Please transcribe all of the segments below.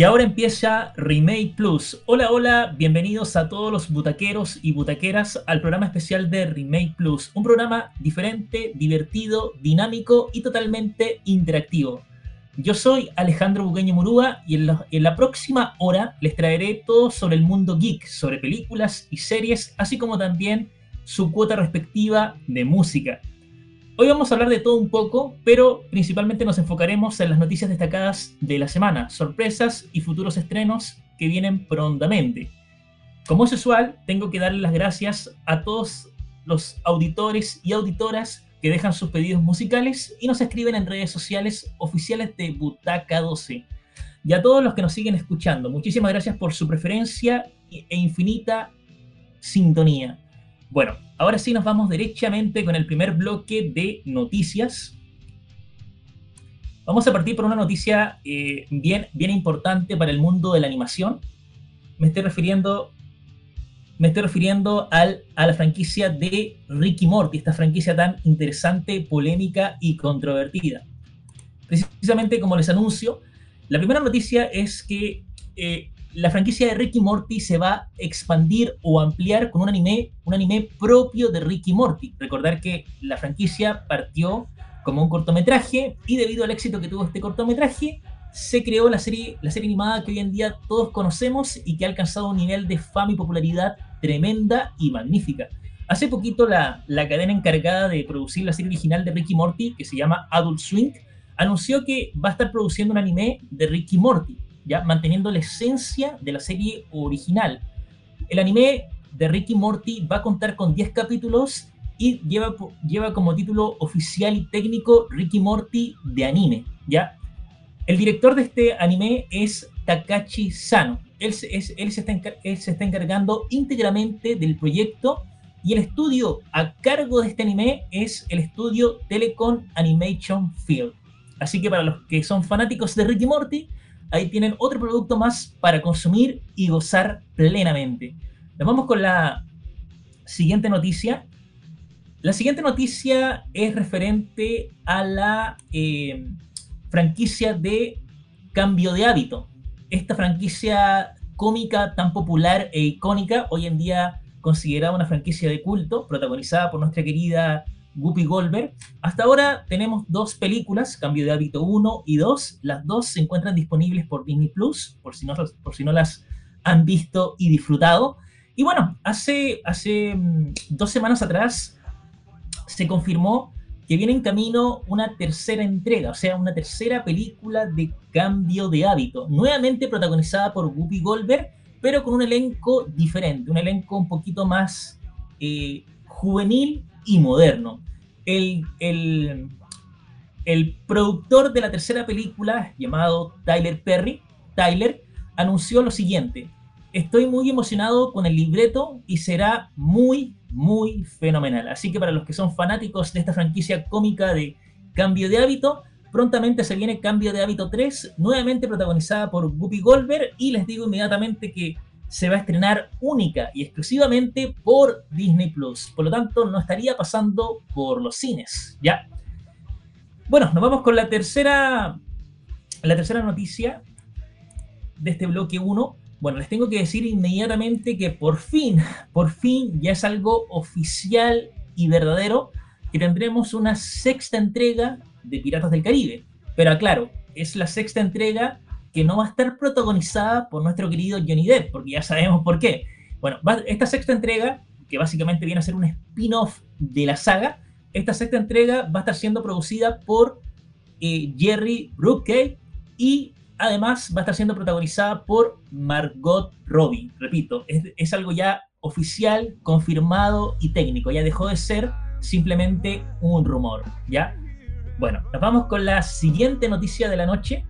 Y ahora empieza Remake Plus. Hola, hola, bienvenidos a todos los butaqueros y butaqueras al programa especial de Remake Plus. Un programa diferente, divertido, dinámico y totalmente interactivo. Yo soy Alejandro Buqueño Murúa y en la, en la, próxima hora les traeré todo sobre el mundo geek, sobre películas y series, así como también su cuota respectiva de música. Hoy vamos a hablar de todo un poco, pero principalmente nos enfocaremos en las noticias destacadas de la semana, sorpresas y futuros estrenos que vienen prontamente. Como es usual, tengo que darle las gracias a todos los auditores y auditoras que dejan sus pedidos musicales y nos escriben en redes sociales oficiales de Butaca 12. Y a todos los que nos siguen escuchando, muchísimas gracias por su preferencia e infinita sintonía. Bueno, ahora sí nos vamos derechamente con el primer bloque de noticias. Vamos a partir por una noticia eh, bien, bien importante para el mundo de la animación. Me estoy refiriendo, me estoy refiriendo al, a la franquicia de Ricky Morty, esta franquicia tan interesante, polémica y controvertida. Precisamente como les anuncio, la primera noticia es que eh, la franquicia de Ricky Morty se va a expandir o ampliar con un anime, un anime propio de Ricky Morty. Recordar que la franquicia partió como un cortometraje y debido al éxito que tuvo este cortometraje, se creó la serie, la serie animada que hoy en día todos conocemos y que ha alcanzado un nivel de fama y popularidad tremenda y magnífica. Hace poquito la, la cadena encargada de producir la serie original de Ricky Morty, que se llama Adult Swing, anunció que va a estar produciendo un anime de Ricky Morty ¿ya? manteniendo la esencia de la serie original. El anime de Ricky Morty va a contar con 10 capítulos y lleva, lleva como título oficial y técnico Ricky Morty de anime. ¿ya? El director de este anime es Takashi Sano. Él, es, él, se está él se está encargando íntegramente del proyecto y el estudio a cargo de este anime es el estudio Telecom Animation Field. Así que para los que son fanáticos de Ricky Morty, ahí tienen otro producto más para consumir y gozar plenamente. Nos vamos con la siguiente noticia. La siguiente noticia es referente a la eh, franquicia de Cambio de Hábito. Esta franquicia cómica tan popular e icónica, hoy en día considerada una franquicia de culto, protagonizada por nuestra querida Guppy Goldberg. Hasta ahora tenemos dos películas, Cambio de Hábito 1 y 2. Las dos se encuentran disponibles por Disney Plus, por si no, por si no las han visto y disfrutado. Y bueno, hace, hace mm, dos semanas atrás se confirmó que viene en camino una tercera entrega, o sea, una tercera película de Cambio de Hábito, nuevamente protagonizada por Guppy Goldberg, pero con un elenco diferente, un elenco un poquito más eh, juvenil y moderno. El, el, el, productor de la tercera película, llamado Tyler Perry, Tyler, anunció lo siguiente. Estoy muy emocionado con el libreto y será muy, muy fenomenal. Así que para los que son fanáticos de esta franquicia cómica de Cambio de Hábito, prontamente se viene Cambio de Hábito 3, nuevamente protagonizada por Guppy Goldberg, y les digo inmediatamente que se va a estrenar única y exclusivamente por Disney Plus. Por lo tanto, no estaría pasando por los cines. Ya. Bueno, nos vamos con la tercera, la tercera noticia de este bloque 1. Bueno, les tengo que decir inmediatamente que por fin, por fin ya es algo oficial y verdadero que tendremos una sexta entrega de Piratas del Caribe. Pero aclaro, es la sexta entrega que no va a estar protagonizada por nuestro querido Johnny Depp, porque ya sabemos por qué. Bueno, esta sexta entrega, que básicamente viene a ser un spin-off de la saga, esta sexta entrega va a estar siendo producida por eh, Jerry Bruckheimer y además va a estar siendo protagonizada por Margot Robbie. Repito, es, es algo ya oficial, confirmado y técnico. Ya dejó de ser simplemente un rumor, ¿ya? Bueno, nos vamos con la siguiente noticia de la noche,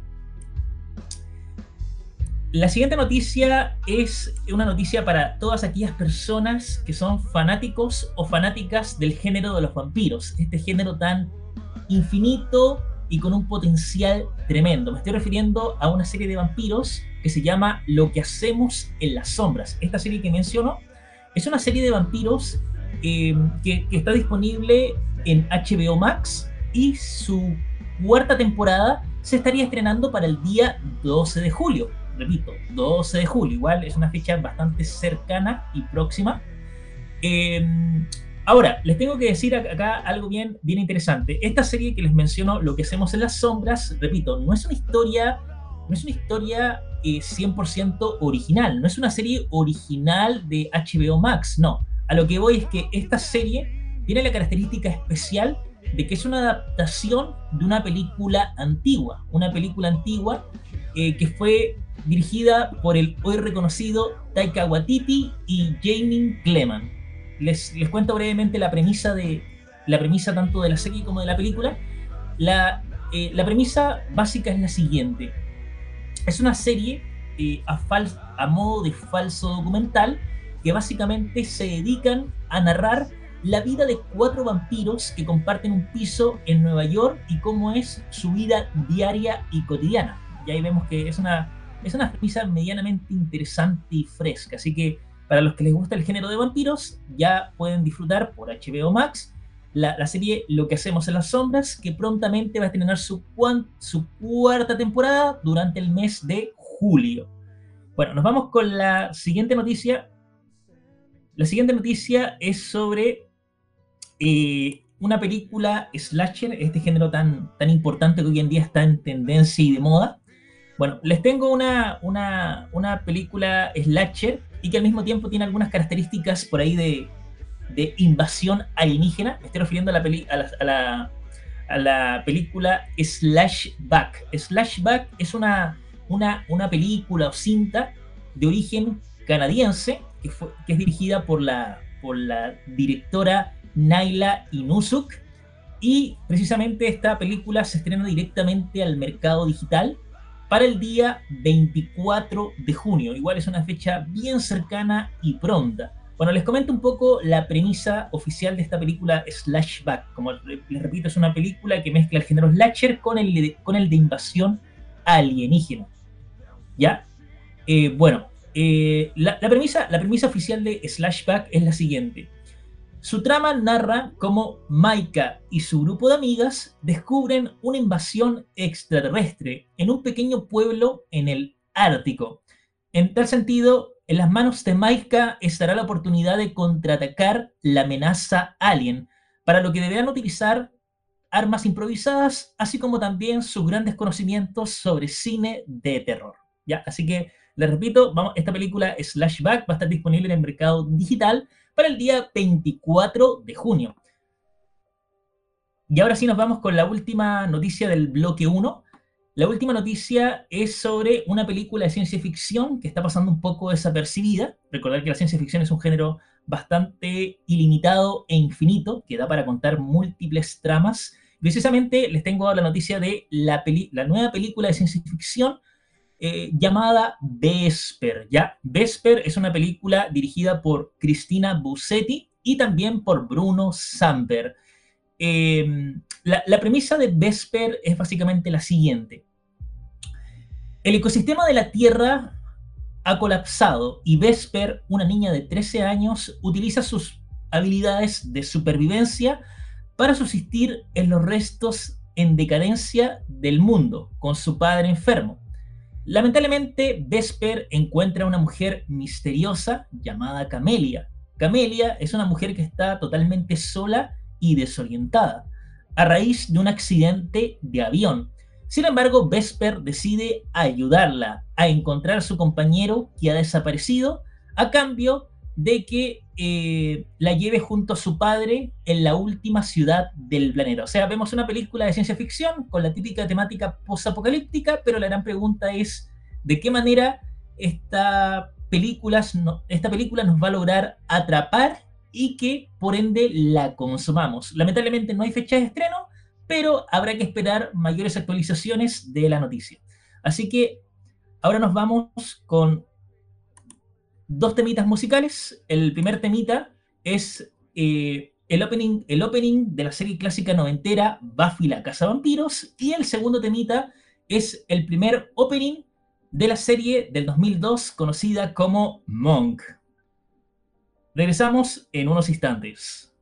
la siguiente noticia es una noticia para todas aquellas personas que son fanáticos o fanáticas del género de los vampiros, este género tan infinito y con un potencial tremendo. Me estoy refiriendo a una serie de vampiros que se llama Lo que hacemos en las sombras. Esta serie que menciono es una serie de vampiros eh, que, que está disponible en HBO Max y su cuarta temporada se estaría estrenando para el día 12 de julio repito, 12 de julio, igual es una fecha bastante cercana y próxima. Em, ahora, les tengo que decir acá algo bien, bien interesante. Esta serie que les menciono, Lo que hacemos en las sombras, repito, no es una historia, no es una historia 100% eh, original, no es una serie original de HBO Max, no. A lo que voy es que esta serie tiene la característica especial de que es una adaptación de una película antigua, una película antigua eh, que fue dirigida por el hoy reconocido Taika Waititi y Jamie Clement. Les, les cuento brevemente la premisa, de, la premisa tanto de la serie como de la película. La, eh, la premisa básica es la siguiente. Es una serie eh, a, a modo de falso documental que básicamente se dedican a narrar la vida de cuatro vampiros que comparten un piso en Nueva York y cómo es su vida diaria y cotidiana. Y ahí vemos que es una, es una premisa medianamente interesante y fresca. Así que para los que les gusta el género de vampiros, ya pueden disfrutar por HBO Max la, serie Lo que hacemos en las sombras, que prontamente va a estrenar su, cuarta temporada durante el mes de julio. Bueno, nos vamos con la siguiente noticia. La siguiente noticia es sobre eh, una película slasher, este género tan importante que hoy en día está en tendencia y de moda. Bueno, les tengo una, una, una película slasher y que al mismo tiempo tiene algunas características por ahí de, de invasión alienígena. Me estoy refiriendo a la, peli, a la, a la, película Slashback. Slashback es una, una, una película o cinta de origen canadiense que, fue, que es dirigida por la, por la directora Naila Inusuk. Y precisamente esta película se estrena directamente al mercado digital para el día 24 de junio. Igual es una fecha bien cercana y pronta. Bueno, les comento un poco la premisa oficial de esta película Slashback. Como les repito, es una película que mezcla el género slasher con el de, con el de invasión alienígena. ¿Ya? Eh, bueno, eh, la, premisa, la premisa oficial de Slashback es la siguiente. Su trama narra cómo Maika y su grupo de amigas descubren una invasión extraterrestre en un pequeño pueblo en el Ártico. En tal sentido, en las manos de Maika estará la oportunidad de contraatacar la amenaza alien, para lo que deberán utilizar armas improvisadas, así como también sus grandes conocimientos sobre cine de terror. ¿Ya? Así que, les repito, vamos, esta película Slashback va a estar disponible en el mercado digital para el día 24 de junio. Y ahora sí nos vamos con la última noticia del bloque 1. La última noticia es sobre una película de ciencia ficción que está pasando un poco desapercibida. Recordar que la ciencia ficción es un género bastante ilimitado e infinito, que da para contar múltiples tramas. Precisamente les tengo la noticia de la, la nueva película de ciencia ficción eh, llamada Vesper. ¿ya? Vesper es una película dirigida por Cristina Bussetti y también por Bruno Samper. Eh, la, la, premisa de Vesper es básicamente la siguiente. El ecosistema de la Tierra ha colapsado y Vesper, una niña de 13 años, utiliza sus habilidades de supervivencia para subsistir en los restos en decadencia del mundo con su padre enfermo. Lamentablemente, Vesper encuentra a una mujer misteriosa llamada Camelia. Camelia es una mujer que está totalmente sola y desorientada, a raíz de un accidente de avión. Sin embargo, Vesper decide ayudarla a encontrar a su compañero que ha desaparecido a cambio de que eh, la lleve junto a su padre en la última ciudad del planeta. O sea, vemos una película de ciencia ficción con la típica temática post-apocalíptica, pero la gran pregunta es de qué manera esta película, esta película nos va a lograr atrapar y que por ende la consumamos. Lamentablemente no hay fecha de estreno, pero habrá que esperar mayores actualizaciones de la noticia. Así que ahora nos vamos con dos temitas musicales. El primer temita es eh, el, opening, el opening de la serie clásica noventera Buffy la Casa Vampiros. Y el segundo temita es el primer opening de la serie del 2002 conocida como Monk. Regresamos en unos instantes.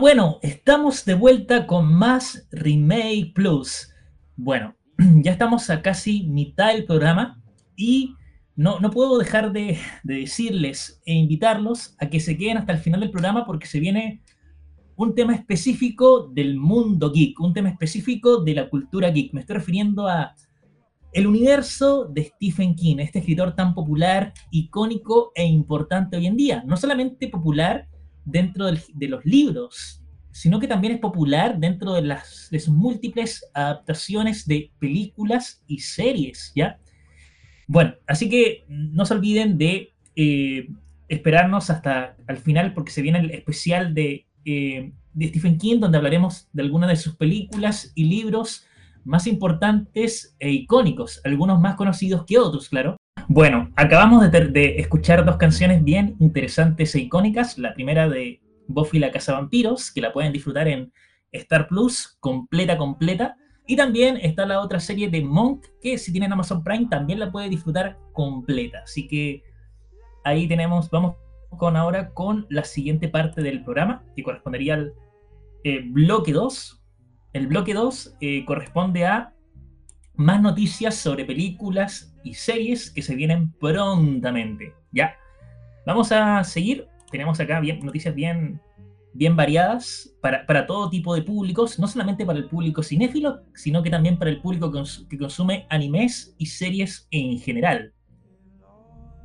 Bueno, estamos de vuelta con más Remake Plus. Bueno, ya estamos a casi mitad del programa y no, no puedo dejar de, decirles e invitarlos a que se queden hasta el final del programa porque se viene un tema específico del mundo geek, un tema específico de la cultura geek. Me estoy refiriendo a el universo de Stephen King, este escritor tan popular, icónico e importante hoy en día. No solamente popular, dentro de los libros, sino que también es popular dentro de, las, de sus múltiples adaptaciones de películas y series, ¿ya? Bueno, así que no se olviden de eh, esperarnos hasta al final porque se viene el especial de, eh, de Stephen King donde hablaremos de algunas de sus películas y libros más importantes e icónicos, algunos más conocidos que otros, claro. Bueno, acabamos de, escuchar dos canciones bien interesantes e icónicas. La primera de Buffy la Casa Vampiros, que la pueden disfrutar en Star Plus, completa, completa. Y también está la otra serie de Monk, que si tienen Amazon Prime también la puede disfrutar completa. Así que ahí tenemos, vamos con ahora con la siguiente parte del programa, que correspondería al eh, bloque 2. El bloque 2 eh, corresponde a más noticias sobre películas y series que se vienen prontamente. Ya. Vamos a seguir. Tenemos acá bien, noticias bien, bien variadas para, todo tipo de públicos, no solamente para el público cinéfilo, sino que también para el público que consume animes y series en general.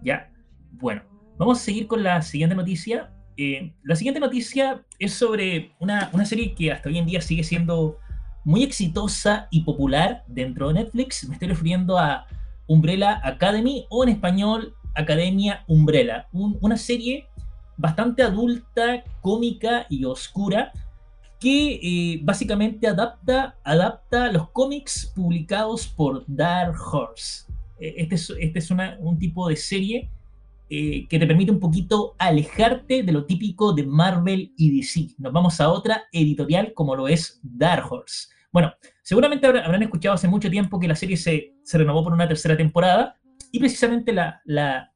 Ya. Bueno, vamos a seguir con la siguiente noticia. Eh, la siguiente noticia es sobre una, una serie que hasta hoy en día sigue siendo muy exitosa y popular dentro de Netflix. Me estoy refiriendo a Umbrella Academy o en español Academia Umbrella. una serie bastante adulta, cómica y oscura que eh, básicamente adapta, adapta los cómics publicados por Dark Horse. Eh, este es, este es un tipo de serie eh, que te permite un poquito alejarte de lo típico de Marvel y DC. Nos vamos a otra editorial como lo es Dark Horse. Bueno, seguramente habrán escuchado hace mucho tiempo que la serie se, renovó por una tercera temporada y precisamente la,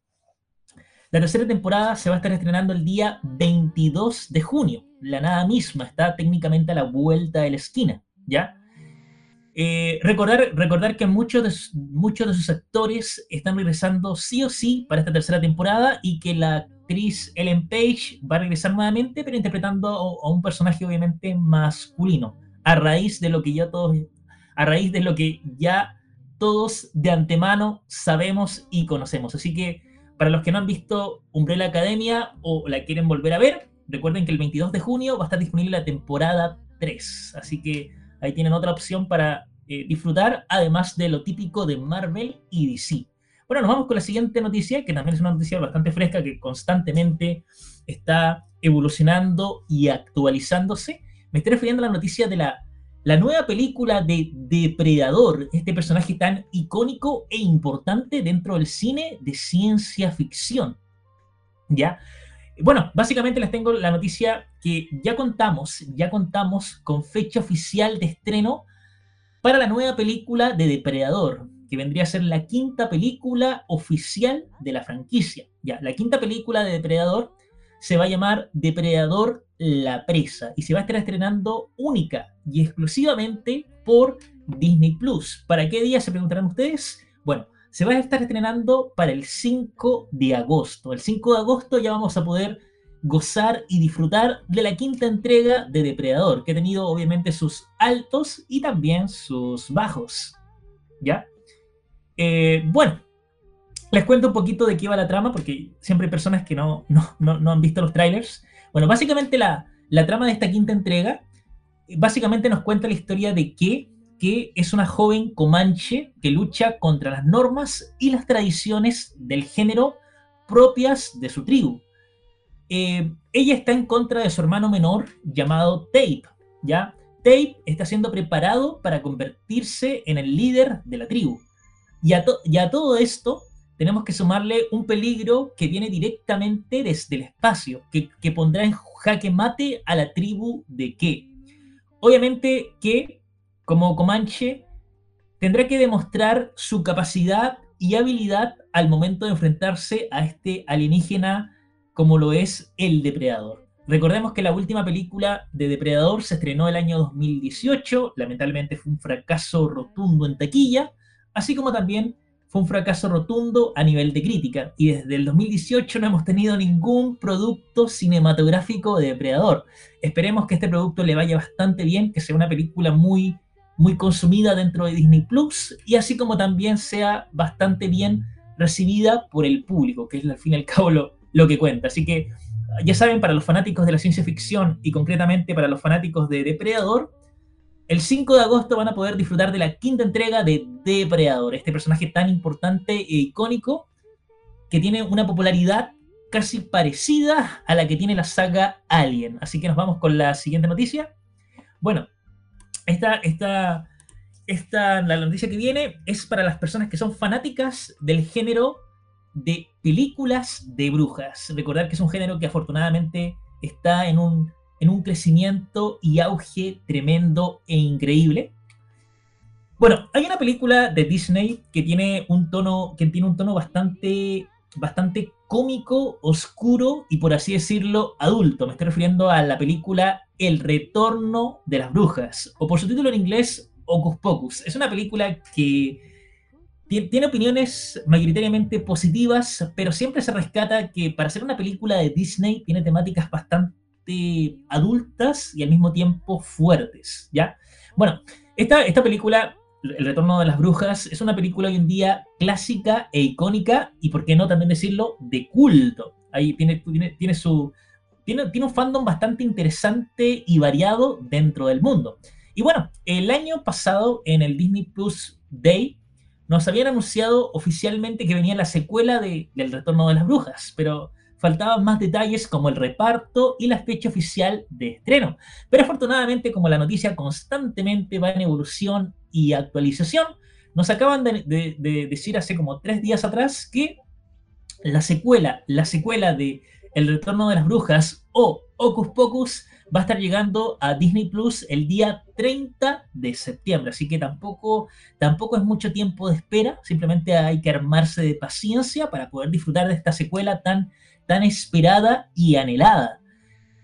tercera temporada se va a estar estrenando el día 22 de junio. La nada misma está técnicamente a la vuelta de la esquina, ¿ya? Eh, recordar, que muchos de, muchos de sus actores están regresando sí o sí para esta tercera temporada y que la actriz Ellen Page va a regresar nuevamente, pero interpretando a un personaje obviamente masculino a raíz de lo que ya todos, a raíz de lo que ya todos de antemano sabemos y conocemos. Así que para los que no han visto Umbrella Academia o la quieren volver a ver, recuerden que el 22 de junio va a estar disponible la temporada 3. Así que ahí tienen otra opción para eh, disfrutar, además de lo típico de Marvel y DC. Bueno, nos vamos con la siguiente noticia, que también es una noticia bastante fresca, que constantemente está evolucionando y actualizándose. Me estoy refiriendo a la noticia de la, la nueva película de Depredador, este personaje tan icónico e importante dentro del cine de ciencia ficción. ¿Ya? Bueno, básicamente les tengo la noticia que ya contamos, ya contamos con fecha oficial de estreno para la nueva película de Depredador, que vendría a ser la quinta película oficial de la franquicia. Ya, la quinta película de Depredador se va a llamar Depredador la presa y se va a estar estrenando única y exclusivamente por Disney Plus. ¿Para qué día se preguntarán ustedes? Bueno, se va a estar estrenando para el 5 de agosto. El 5 de agosto ya vamos a poder gozar y disfrutar de la quinta entrega de Depredador, que ha tenido obviamente sus altos y también sus bajos. ¿Ya? Eh, bueno, les cuento un poquito de qué va la trama, porque siempre hay personas que no, no, han visto los trailers. Bueno, básicamente la, trama de esta quinta entrega, básicamente nos cuenta la historia de que que es una joven comanche que lucha contra las normas y las tradiciones del género propias de su tribu. Eh, ella está en contra de su hermano menor llamado Tape, ¿ya? Tape está siendo preparado para convertirse en el líder de la tribu. Y a, todo esto tenemos que sumarle un peligro que viene directamente desde el espacio, que, que pondrá en jaque mate a la tribu de Ke. Obviamente que, como Comanche, tendrá que demostrar su capacidad y habilidad al momento de enfrentarse a este alienígena como lo es El Depredador. Recordemos que la última película de Depredador se estrenó el año 2018, lamentablemente fue un fracaso rotundo en taquilla, así como también fue un fracaso rotundo a nivel de crítica, y desde el 2018 no hemos tenido ningún producto cinematográfico de Depredador. Esperemos que este producto le vaya bastante bien, que sea una película muy, muy consumida dentro de Disney Plus, y así como también sea bastante bien recibida por el público, que es al fin y al cabo lo, lo que cuenta. Así que ya saben, para los fanáticos de la ciencia ficción y concretamente para los fanáticos de Depredador, el 5 de agosto van a poder disfrutar de la quinta entrega de Depredador, este personaje tan importante e icónico que tiene una popularidad casi parecida a la que tiene la saga Alien. Así que nos vamos con la siguiente noticia. Bueno, esta, esta, esta, la noticia que viene es para las personas que son fanáticas del género de películas de brujas. Recordar que es un género que afortunadamente está en un, en un crecimiento y auge tremendo e increíble. Bueno, hay una película de Disney que tiene un tono, que tiene un tono bastante, bastante cómico, oscuro y por así decirlo adulto. Me estoy refiriendo a la película El Retorno de las Brujas, o por su título en inglés, Ocus Pocus. Es una película que tiene opiniones mayoritariamente positivas, pero siempre se rescata que para hacer una película de Disney tiene temáticas bastante adultas y al mismo tiempo fuertes, ¿ya? Bueno, esta, esta película, El Retorno de las Brujas, es una película hoy en día clásica e icónica y, por qué no también decirlo, de culto. Ahí tiene, tiene, tiene su... Tiene, tiene un fandom bastante interesante y variado dentro del mundo. Y bueno, el año pasado en el Disney Plus Day nos habían anunciado oficialmente que venía la secuela de, del Retorno de las Brujas, pero faltaban más detalles como el reparto y la fecha oficial de estreno. Pero afortunadamente, como la noticia constantemente va en evolución y actualización, nos acaban de, decir hace como tres días atrás que la secuela, la secuela de El Retorno de las Brujas o Ocus Pocus va a estar llegando a Disney Plus el día 30 de septiembre, así que tampoco, tampoco es mucho tiempo de espera, simplemente hay que armarse de paciencia para poder disfrutar de esta secuela tan, tan esperada y anhelada.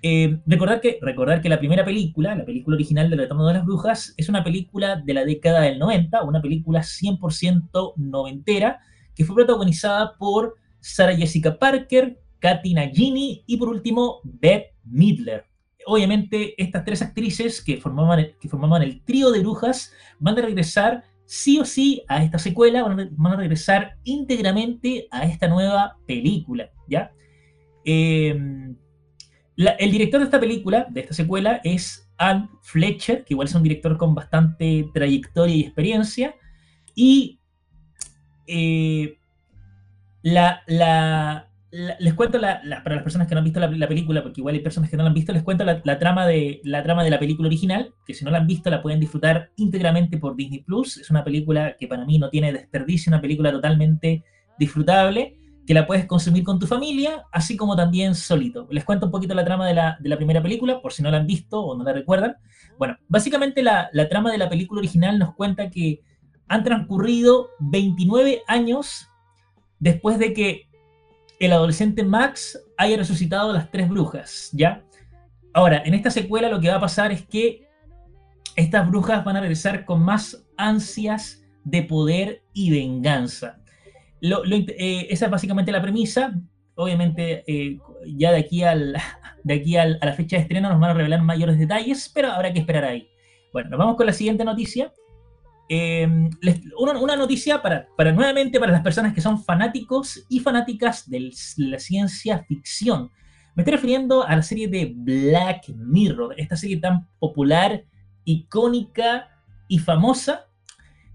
Eh, recordar, que, recordar que la primera película, la película original del Retorno de las Brujas, es una película de la década del 90, una película 100% noventera, que fue protagonizada por Sarah Jessica Parker, Katy Nagini y por último Beth Midler obviamente estas tres actrices que formaban, que formaban el trío de brujas van a regresar sí o sí a esta secuela, van a, regresar íntegramente a esta nueva película, ¿ya? Em, el director de esta película, de esta secuela, es Anne Fletcher, que igual es un director con bastante trayectoria y experiencia, y eh, la, les cuento para las personas que no han visto la, película, porque igual hay personas que no la han visto, les cuento la, trama de, la trama de la película original, que si no la han visto la pueden disfrutar íntegramente por Disney Plus. Es una película que para mí no tiene desperdicio, una película totalmente disfrutable, que la puedes consumir con tu familia, así como también solito. Les cuento un poquito la trama de la, de la primera película, por si no la han visto o no la recuerdan. Bueno, básicamente la, la trama de la película original nos cuenta que han transcurrido 29 años después de que el adolescente Max haya resucitado a las tres brujas, ¿ya? Ahora, en esta secuela lo que va a pasar es que estas brujas van a regresar con más ansias de poder y venganza. Eh, esa es básicamente la premisa. Obviamente, eh, ya de aquí, al, de aquí a la fecha de estreno nos van a revelar mayores detalles, pero habrá que esperar ahí. Bueno, nos vamos con la siguiente noticia. Em, una, noticia para, para, nuevamente para las personas que son fanáticos y fanáticas de la ciencia ficción. Me estoy refiriendo a la serie de Black Mirror, esta serie tan popular, icónica y famosa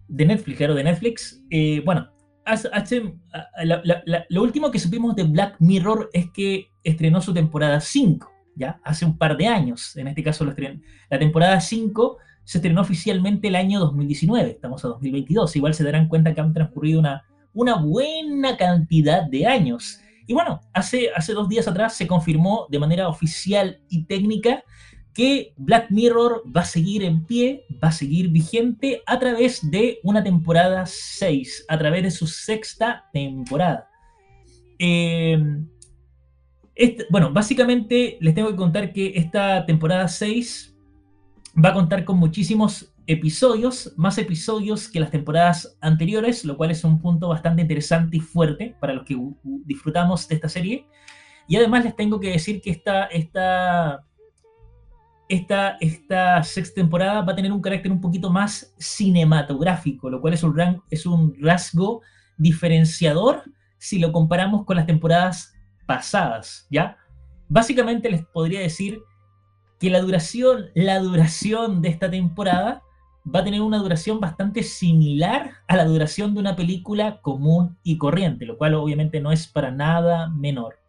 de Netflix, claro, de Netflix. Eh, bueno, lo último que supimos de Black Mirror es que estrenó su temporada 5, ¿ya? Hace un par de años. En este caso, la temporada 5 se estrenó oficialmente el año 2019, estamos a 2022. Igual se darán cuenta que han transcurrido una, buena cantidad de años. Y bueno, hace, hace dos días atrás se confirmó de manera oficial y técnica que Black Mirror va a seguir en pie, va a seguir vigente a través de una temporada 6, a través de su sexta temporada. Em, bueno, básicamente les tengo que contar que esta temporada 6 va a contar con muchísimos episodios, más episodios que las temporadas anteriores, lo cual es un punto bastante interesante y fuerte para los que disfrutamos de esta serie. Y además les tengo que decir que esta, esta esta, sexta temporada va a tener un carácter un poquito más cinematográfico, lo cual es un, es un rasgo diferenciador si lo comparamos con las temporadas pasadas, ¿ya? Básicamente les podría decir que la duración, la duración de esta temporada va a tener una duración bastante similar a la duración de una película común y corriente, lo cual obviamente no es para nada menor.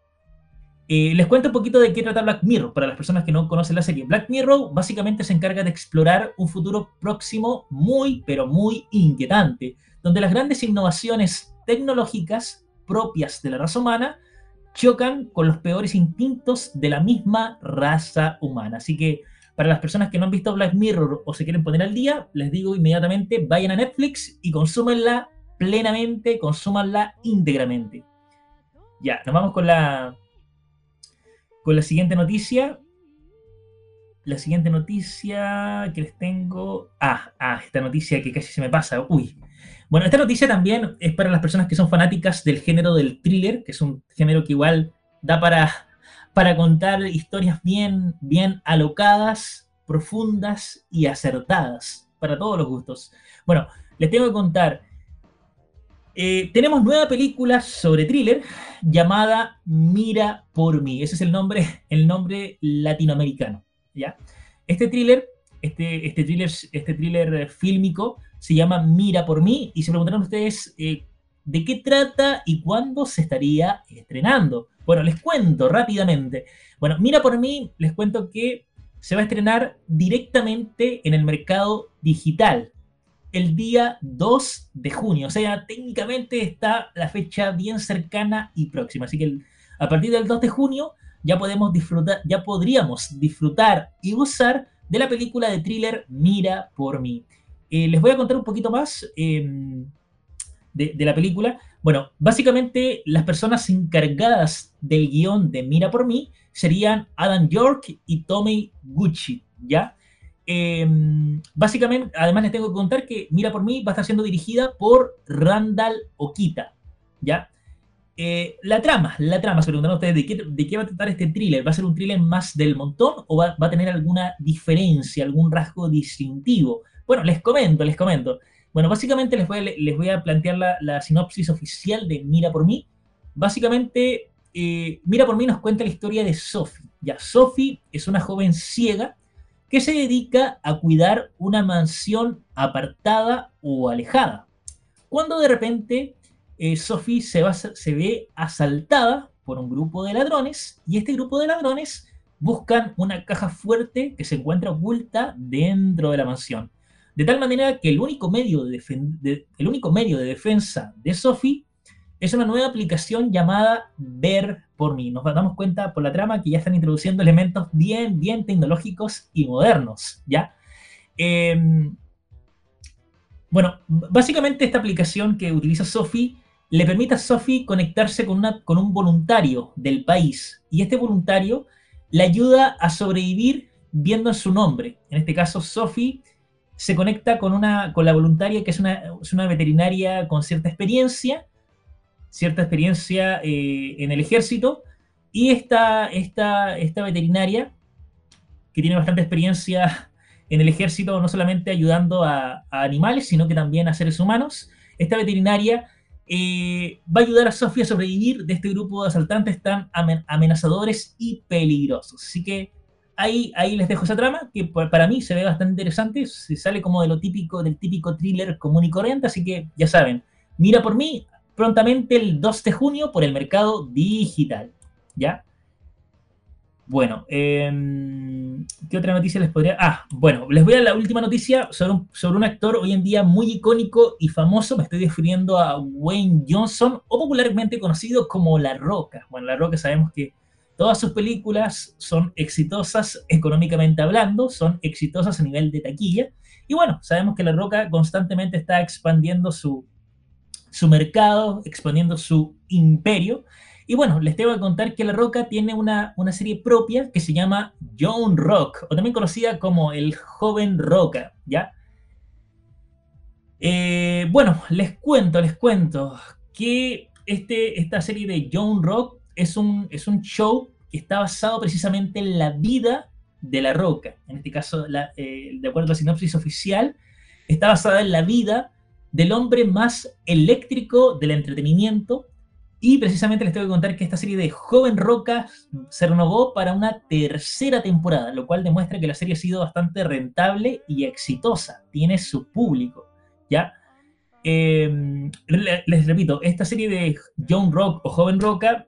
Eh, les cuento un poquito de qué trata Black Mirror para las personas que no conocen la serie. Black Mirror básicamente se encarga de explorar un futuro próximo muy, pero muy inquietante, donde las grandes innovaciones tecnológicas propias de la raza humana chocan con los peores instintos de la misma raza humana. Así que para las personas que no han visto Black Mirror o se quieren poner al día, les digo inmediatamente, vayan a Netflix y consúmenla plenamente, consúmanla íntegramente. Ya, nos vamos con la, con la siguiente noticia. La siguiente noticia que les tengo. Ah, ah, esta noticia que casi se me pasa. Uy. Bueno, esta noticia también es para las personas que son fanáticas del género del thriller, que es un género que igual da para, para contar historias bien, bien alocadas, profundas y acertadas, para todos los gustos. Bueno, les tengo que contar eh, tenemos nueva película sobre thriller llamada Mira por mí. Ese es el nombre, el nombre latinoamericano. ¿ya? Este thriller, este, este thriller, este thriller fílmico se llama Mira por mí y se preguntarán ustedes eh, de qué trata y cuándo se estaría estrenando. Bueno, les cuento rápidamente. Bueno, Mira por mí, les cuento que se va a estrenar directamente en el mercado digital el día 2 de junio. O sea, técnicamente está la fecha bien cercana y próxima. Así que a partir del 2 de junio ya podemos disfrutar, ya podríamos disfrutar y gozar de la película de thriller Mira por mí. Eh, les voy a contar un poquito más em, de, de, la película. Bueno, básicamente las personas encargadas del guion de Mira por mí serían Adam York y Tommy Gucci, ¿ya? Em, básicamente, además les tengo que contar que Mira por mí va a estar siendo dirigida por Randall Okita, ¿ya? Eh, la trama, la trama, se preguntan ustedes, ¿de qué, ¿de qué, va a tratar este thriller? ¿Va a ser un thriller más del montón o va, a tener alguna diferencia, algún rasgo distintivo? Bueno, les comento, les comento. Bueno, básicamente les voy a, les voy a plantear la, sinopsis oficial de Mira por mí. Básicamente, eh, Mira por mí nos cuenta la historia de Sophie. Ya, Sophie es una joven ciega que se dedica a cuidar una mansión apartada o alejada. Cuando de repente eh, Sophie se, ve asaltada por un grupo de ladrones y este grupo de ladrones buscan una caja fuerte que se encuentra oculta dentro de la mansión. De tal manera que el único medio de, el único medio de defensa de Sophie es una nueva aplicación llamada Ver por mí. Nos damos cuenta por la trama que ya están introduciendo elementos bien, bien tecnológicos y modernos, ¿ya? Em, bueno, básicamente esta aplicación que utiliza Sophie le permite a Sophie conectarse con, una, con un voluntario del país y este voluntario le ayuda a sobrevivir viendo su nombre. En este caso, Sophie se conecta con, una, con la voluntaria que es una, es una veterinaria con cierta experiencia cierta experiencia eh, en el ejército y esta, esta, esta veterinaria, que tiene bastante experiencia en el ejército, no solamente ayudando a, animales, sino que también a seres humanos, esta veterinaria eh, va a ayudar a Sofía a sobrevivir de este grupo de asaltantes tan amenazadores y peligrosos. Así que ahí, ahí les dejo esa trama, que para mí se ve bastante interesante, se sale como de lo típico, del típico thriller común y corriente, así que ya saben, mira por mí prontamente el 2 de junio por el mercado digital, ¿ya? Bueno, em, ¿qué otra noticia les podría...? Ah, bueno, les voy a la última noticia sobre un, sobre un actor hoy en día muy icónico y famoso. Me estoy refiriendo a Wayne Johnson, o popularmente conocido como La Roca. Bueno, La Roca sabemos que todas sus películas son exitosas económicamente hablando, son exitosas a nivel de taquilla. Y bueno, sabemos que La Roca constantemente está expandiendo su, su mercado, expandiendo su imperio. Y bueno, les tengo que contar que La Roca tiene una, serie propia que se llama John Rock, o también conocida como El Joven Roca, ¿ya? Eh, bueno, les cuento, les cuento que este, esta serie de John Rock es un, es un show que está basado precisamente en la vida de La Roca. En este caso, eh, de acuerdo a la sinopsis oficial, está basada en la vida del hombre más eléctrico del entretenimiento y precisamente les tengo que contar que esta serie de Joven Roca se renovó para una tercera temporada, lo cual demuestra que la serie ha sido bastante rentable y exitosa. Tiene su público, ¿ya? Em, les repito, esta serie de Young Rock o Joven Roca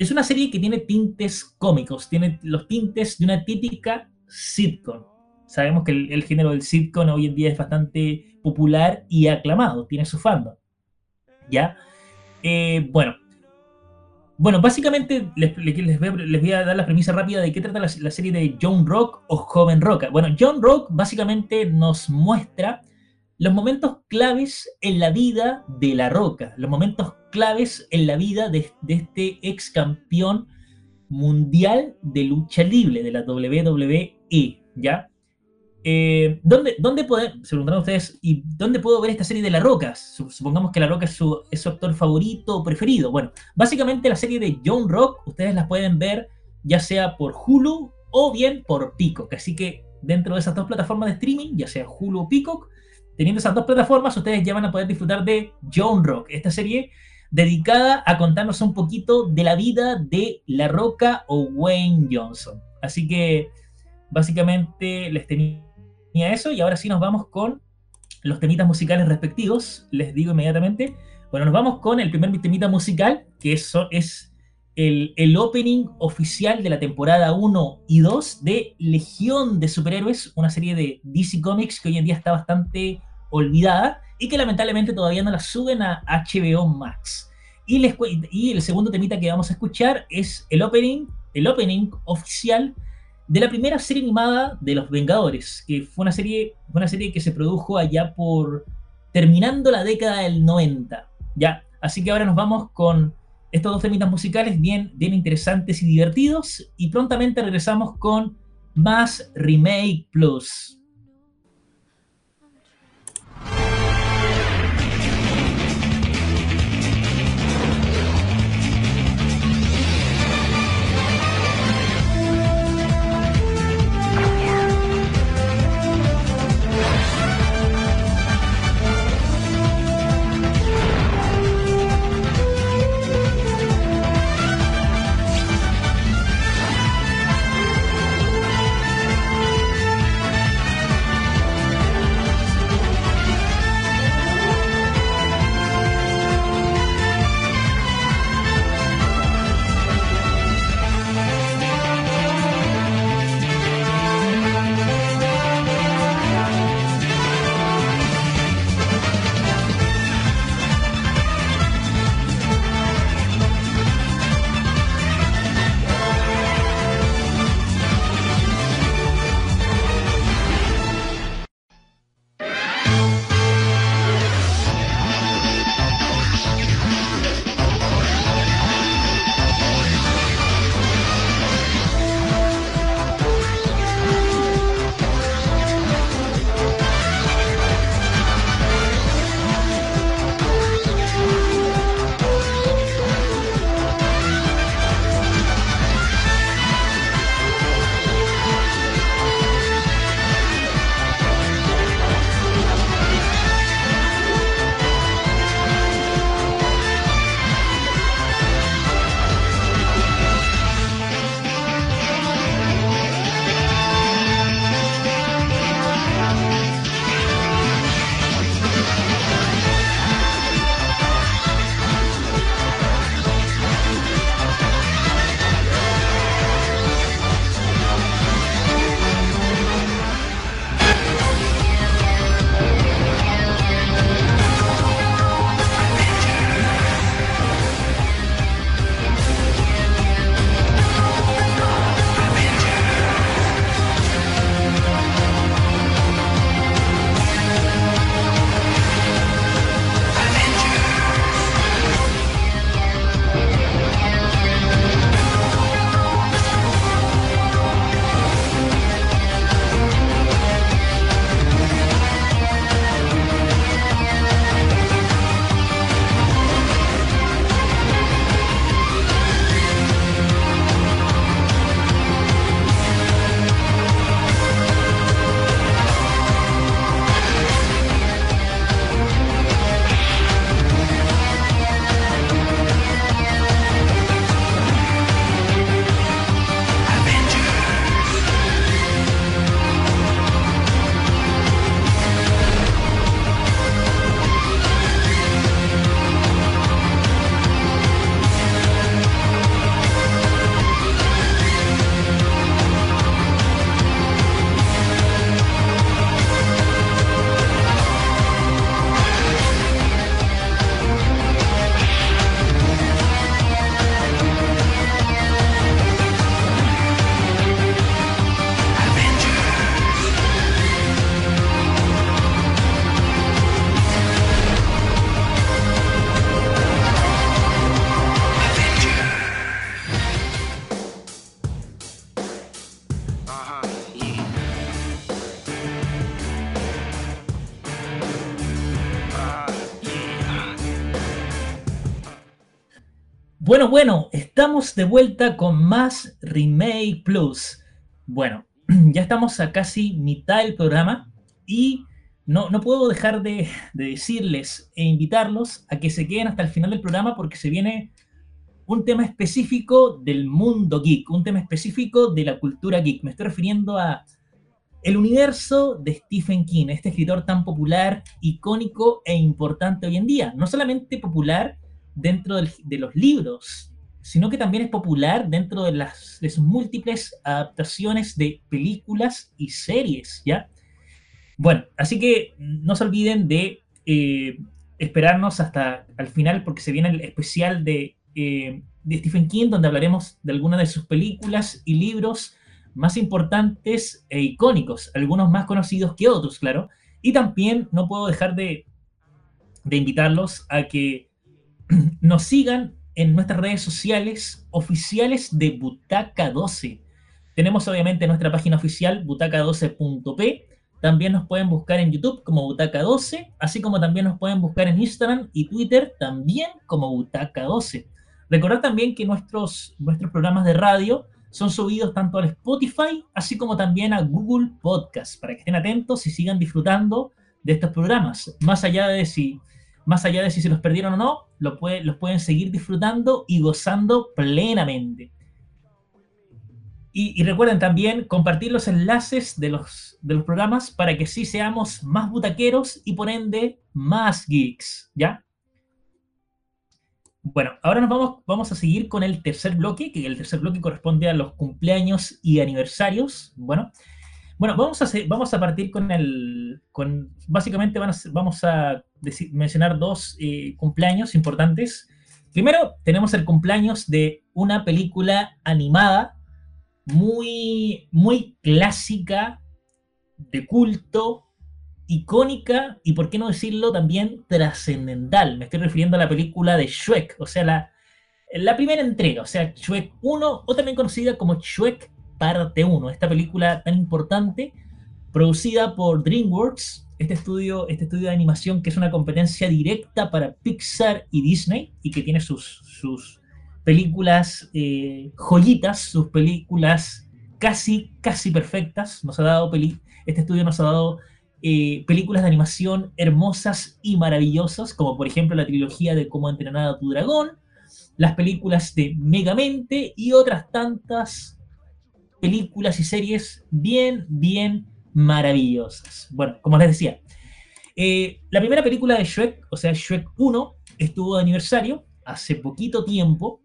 es una serie que tiene tintes cómicos, tiene los tintes de una típica sitcom. Sabemos que el, género del sitcom hoy en día es bastante popular y aclamado, tiene su fandom. ¿Ya? Eh, bueno, bueno, básicamente les, voy, a dar la premisa rápida de qué trata la, serie de John Rock o Joven Roca. Bueno, John Rock básicamente nos muestra los momentos claves en la vida de La Roca, los momentos claves en la vida de, este ex campeón mundial de lucha libre de la WWE, ¿ya? Eh, ¿dónde, dónde se preguntarán ustedes, ¿y dónde puedo ver esta serie de La Roca? Supongamos que La Roca es su, actor favorito o preferido. Bueno, básicamente la serie de John Rock, ustedes las pueden ver ya sea por Hulu o bien por Peacock. Así que dentro de esas dos plataformas de streaming, ya sea Hulu o Peacock, teniendo esas dos plataformas, ustedes ya van a poder disfrutar de John Rock, esta serie dedicada a contarnos un poquito de la vida de La Roca o Wayne Johnson. Así que básicamente les tenía eso y ahora sí nos vamos con los temitas musicales respectivos. Les digo inmediatamente. Bueno, nos vamos con el primer temita musical, que es, es el, opening oficial de la temporada 1 y 2 de Legión de Superhéroes, una serie de DC Comics que hoy en día está bastante olvidada y que lamentablemente todavía no la suben a HBO Max. Y, y el segundo temita que vamos a escuchar es el opening, el opening oficial de la primera serie animada de Los Vengadores, que fue una serie, una serie que se produjo allá por terminando la década del 90. Ya, así que ahora nos vamos con estos dos temitas musicales bien, bien interesantes y divertidos y prontamente regresamos con más Remake Plus. Bueno, bueno, estamos de vuelta con más Remake Plus. Bueno, ya estamos a casi mitad del programa y no, no puedo dejar de, decirles e invitarlos a que se queden hasta el final del programa porque se viene un tema específico del mundo geek, un tema específico de la cultura geek. Me estoy refiriendo a el universo de Stephen King, este escritor tan popular, icónico e importante hoy en día. No solamente popular dentro de los libros, sino que también es popular dentro de, las, de sus múltiples adaptaciones de películas y series, ¿ya? Bueno, así que no se olviden de eh, esperarnos hasta al final porque se viene el especial de, eh, de Stephen King donde hablaremos de algunas de sus películas y libros más importantes e icónicos, algunos más conocidos que otros, claro. Y también no puedo dejar de, de invitarlos a que nos sigan en nuestras redes sociales oficiales de Butaca 12. Tenemos obviamente nuestra página oficial butaca12.p. También nos pueden buscar en YouTube como Butaca 12, así como también nos pueden buscar en Instagram y Twitter también como Butaca 12. Recordad también que nuestros, nuestros programas de radio son subidos tanto al Spotify, así como también a Google Podcast, para que estén atentos y sigan disfrutando de estos programas. Más allá de si, más allá de si se los perdieron o no, los, los pueden seguir disfrutando y gozando plenamente. Y, recuerden también compartir los enlaces de los, de los programas para que sí seamos más butaqueros y por ende más geeks, ¿ya? Bueno, ahora nos vamos, vamos a seguir con el tercer bloque, que el tercer bloque corresponde a los cumpleaños y aniversarios. Bueno, bueno vamos, a, vamos a partir con el... Con, básicamente vamos a mencionar dos eh, cumpleaños importantes. Primero, tenemos el cumpleaños de una película animada muy, muy clásica, de culto, icónica y, por qué no decirlo, también trascendental. Me estoy refiriendo a la película de Shrek, o sea, la, la primera entrega, o sea, Shrek 1, o también conocida como Shrek Parte 1, esta película tan importante, producida por DreamWorks, este estudio, este estudio de animación que es una competencia directa para Pixar y Disney y que tiene sus, sus películas eh, joyitas, sus películas casi, casi perfectas. Nos ha dado este estudio nos ha dado eh, películas de animación hermosas y maravillosas, como por ejemplo la trilogía de Cómo entrenar a tu dragón, las películas de Megamente y otras tantas películas y series bien, bien maravillosas. Bueno, como les decía, eh, la primera película de Shrek, o sea, Shrek 1, estuvo de aniversario hace poquito tiempo.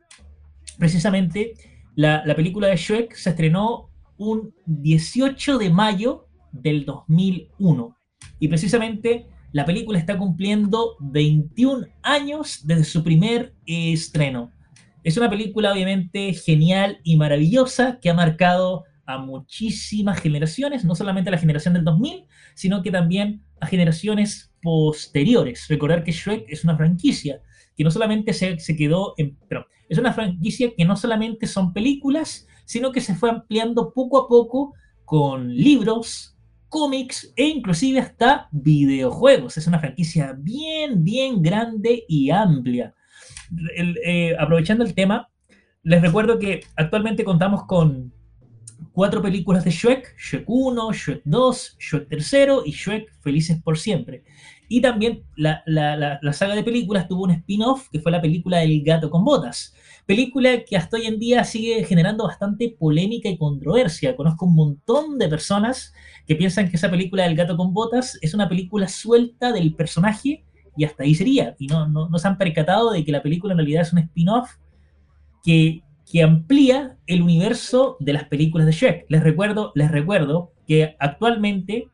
Precisamente, la, la película de Shrek se estrenó un 18 de mayo del 2001. Y precisamente la película está cumpliendo 21 años desde su primer estreno. Es una película obviamente genial y maravillosa que ha marcado a muchísimas generaciones, no solamente a la generación del 2000, sino que también a generaciones posteriores. Recordar que Shrek es una franquicia que no solamente se, quedó en... Es una franquicia que no solamente son películas, sino que se fue ampliando poco a poco con libros, cómics e inclusive hasta videojuegos. Es una franquicia bien, bien grande y amplia. Eh, aprovechando el tema, les recuerdo que actualmente contamos con cuatro películas de Shrek, Shrek 1, Shrek 2, Shrek 3 y Shrek Felices por Siempre. Y también la, la saga de películas tuvo un spin-off que fue la película El gato con botas. Película que hasta hoy en día sigue generando bastante polémica y controversia. Conozco un montón de personas que piensan que esa película del gato con botas es una película suelta del personaje y hasta ahí sería. Y no, no, se han percatado de que la película en realidad es un spin-off que, que amplía el universo de las películas de Shrek. Les recuerdo, les recuerdo que actualmente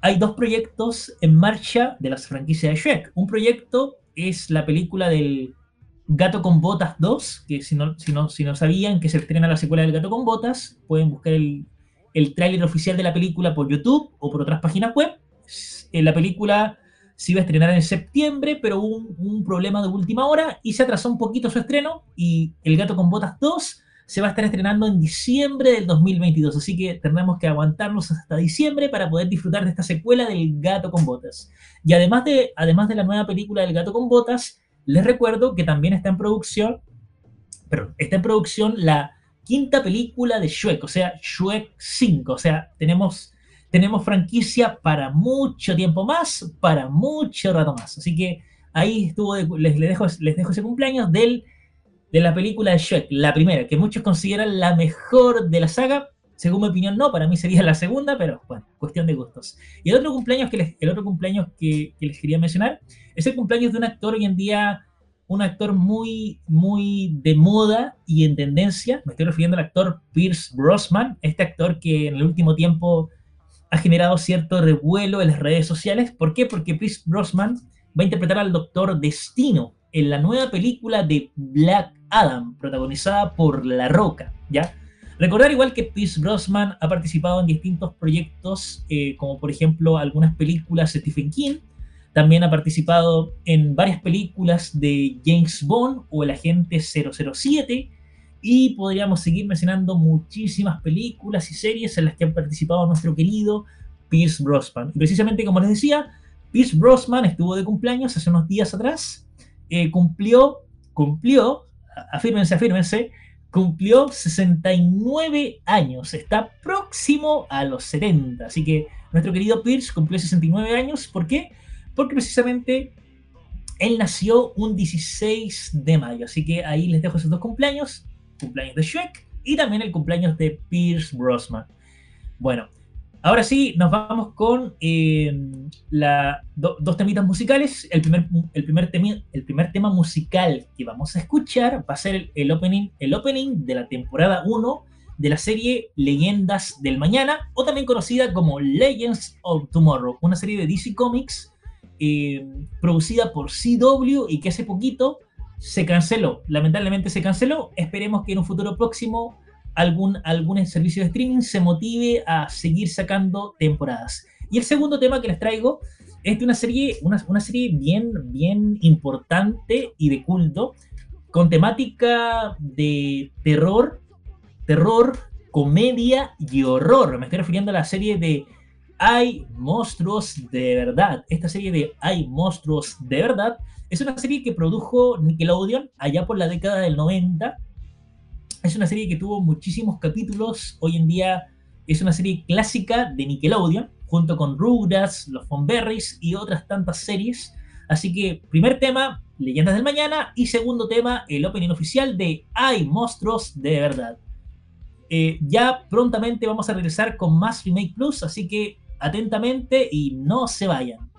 hay dos proyectos en marcha de las franquicias de Shrek. Un proyecto es la película del Gato con Botas 2, que si no, si no, si no sabían que se estrena la secuela del Gato con Botas, pueden buscar el, el tráiler oficial de la película por YouTube o por otras páginas web. Eh, la película se iba a estrenar en septiembre, pero hubo un, problema de última hora y se atrasó un poquito su estreno y El Gato con Botas 2 se va a estar estrenando en diciembre del 2022, así que tendremos que aguantarnos hasta diciembre para poder disfrutar de esta secuela del Gato con Botas. Y además de, además de la nueva película del Gato con Botas, les recuerdo que también está en producción perdón, está en producción la quinta película de Shrek, o sea, Shrek 5. O sea, tenemos, tenemos franquicia para mucho tiempo más, para mucho rato más. Así que ahí estuvo, les, dejo, les dejo ese cumpleaños del, de la película de Shrek, la primera, que muchos consideran la mejor de la saga. Según mi opinión, no, para mí sería la segunda, pero bueno, cuestión de gustos. Y el otro cumpleaños que les, el otro cumpleaños que, que les quería mencionar es el cumpleaños de un actor hoy en día un actor muy, muy de moda y en tendencia. Me estoy refiriendo al actor Pierce Brosnan, este actor que en el último tiempo ha generado cierto revuelo en las redes sociales. ¿Por qué? Porque Pierce Brosnan va a interpretar al Doctor Destino en la nueva película de Black Adam, protagonizada por La Roca, ¿ya? Recordar igual que Pierce Brosnan ha participado en distintos proyectos, eh, como por ejemplo algunas películas de Stephen King, también ha participado en varias películas de James Bond o El Agente 007 y podríamos seguir mencionando muchísimas películas y series en las que ha participado nuestro querido Pierce Brosnan. Y precisamente como les decía, Pierce Brosnan estuvo de cumpleaños hace unos días atrás, eh, cumplió, cumplió, afírmense, afírmense, cumplió 69 años, está próximo a los 70, así que nuestro querido Pierce cumplió 69 años, ¿por qué? porque precisamente él nació un 16 de mayo. Así que ahí les dejo esos dos cumpleaños, cumpleaños de Shrek y también el cumpleaños de Pierce Brosnan. Bueno, ahora sí, nos vamos con eh, dos temitas musicales. El primer, el, primer el primer tema musical que vamos a escuchar va a ser el, opening, el opening de la temporada 1 de la serie Leyendas del Mañana, o también conocida como Legends of Tomorrow, una serie de DC Comics eh, producida por CW y que hace poquito se canceló. Lamentablemente se canceló. Esperemos que en un futuro próximo algún, algún servicio de streaming se motive a seguir sacando temporadas. Y el segundo tema que les traigo es de una serie, una, una serie bien, bien importante y de culto, con temática de terror, terror, comedia y horror. Me estoy refiriendo a la serie de hay monstruos de verdad. Esta serie de Hay monstruos de verdad es una serie que produjo Nickelodeon allá por la década del 90. Es una serie que tuvo muchísimos capítulos. Hoy en día es una serie clásica de Nickelodeon, junto con Rugrats, Los Fonberries y otras tantas series. Así que, primer tema, Leyendas del Mañana. Y segundo tema, el opening oficial de Hay monstruos de verdad. Eh, ya prontamente vamos a regresar con más Remake Plus, así que atentamente y no se vayan.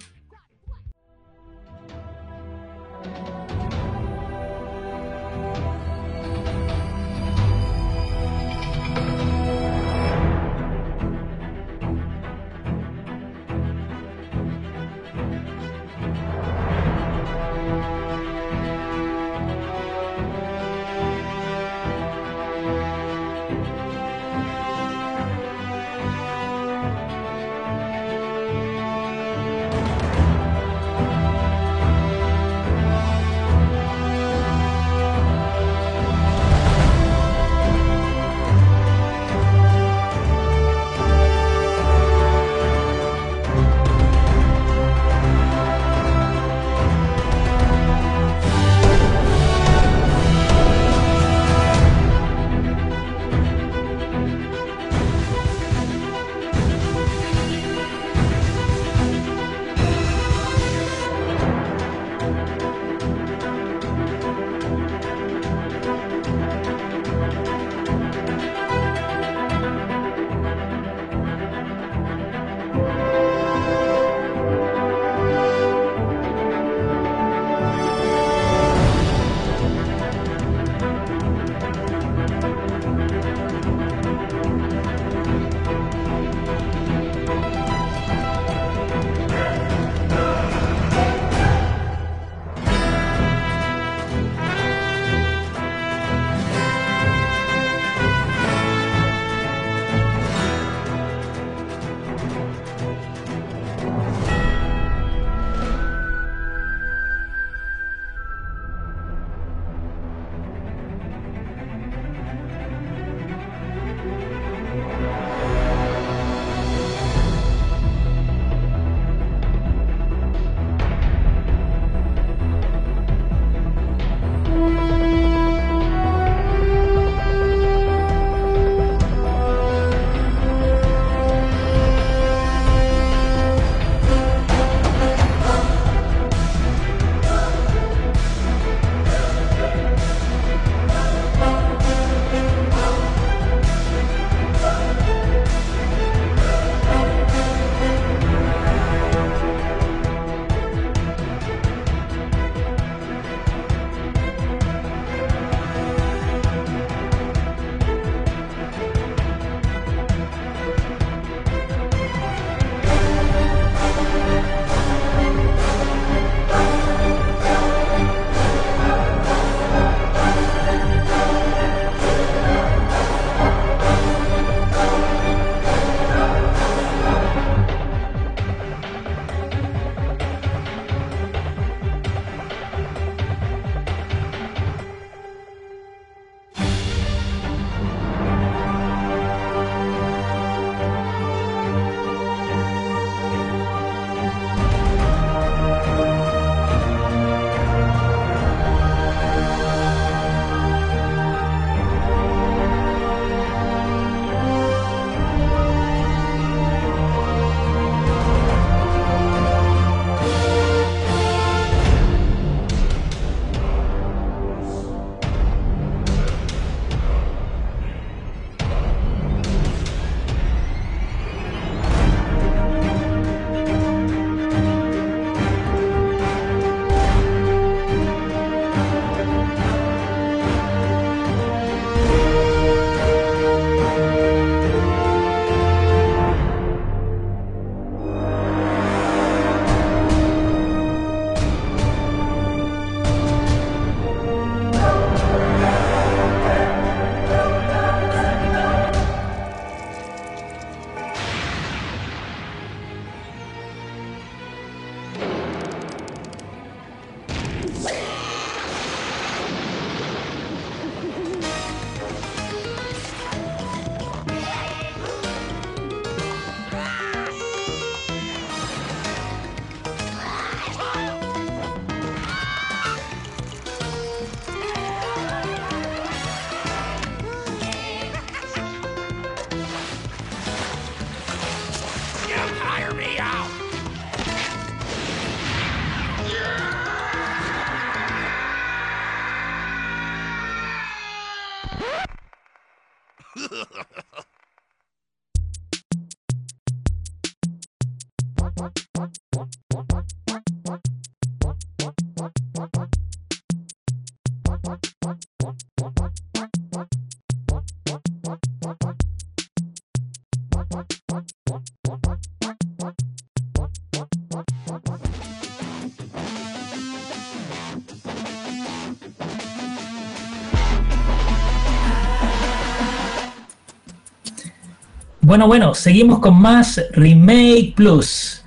Bueno, bueno, seguimos con más Remake Plus.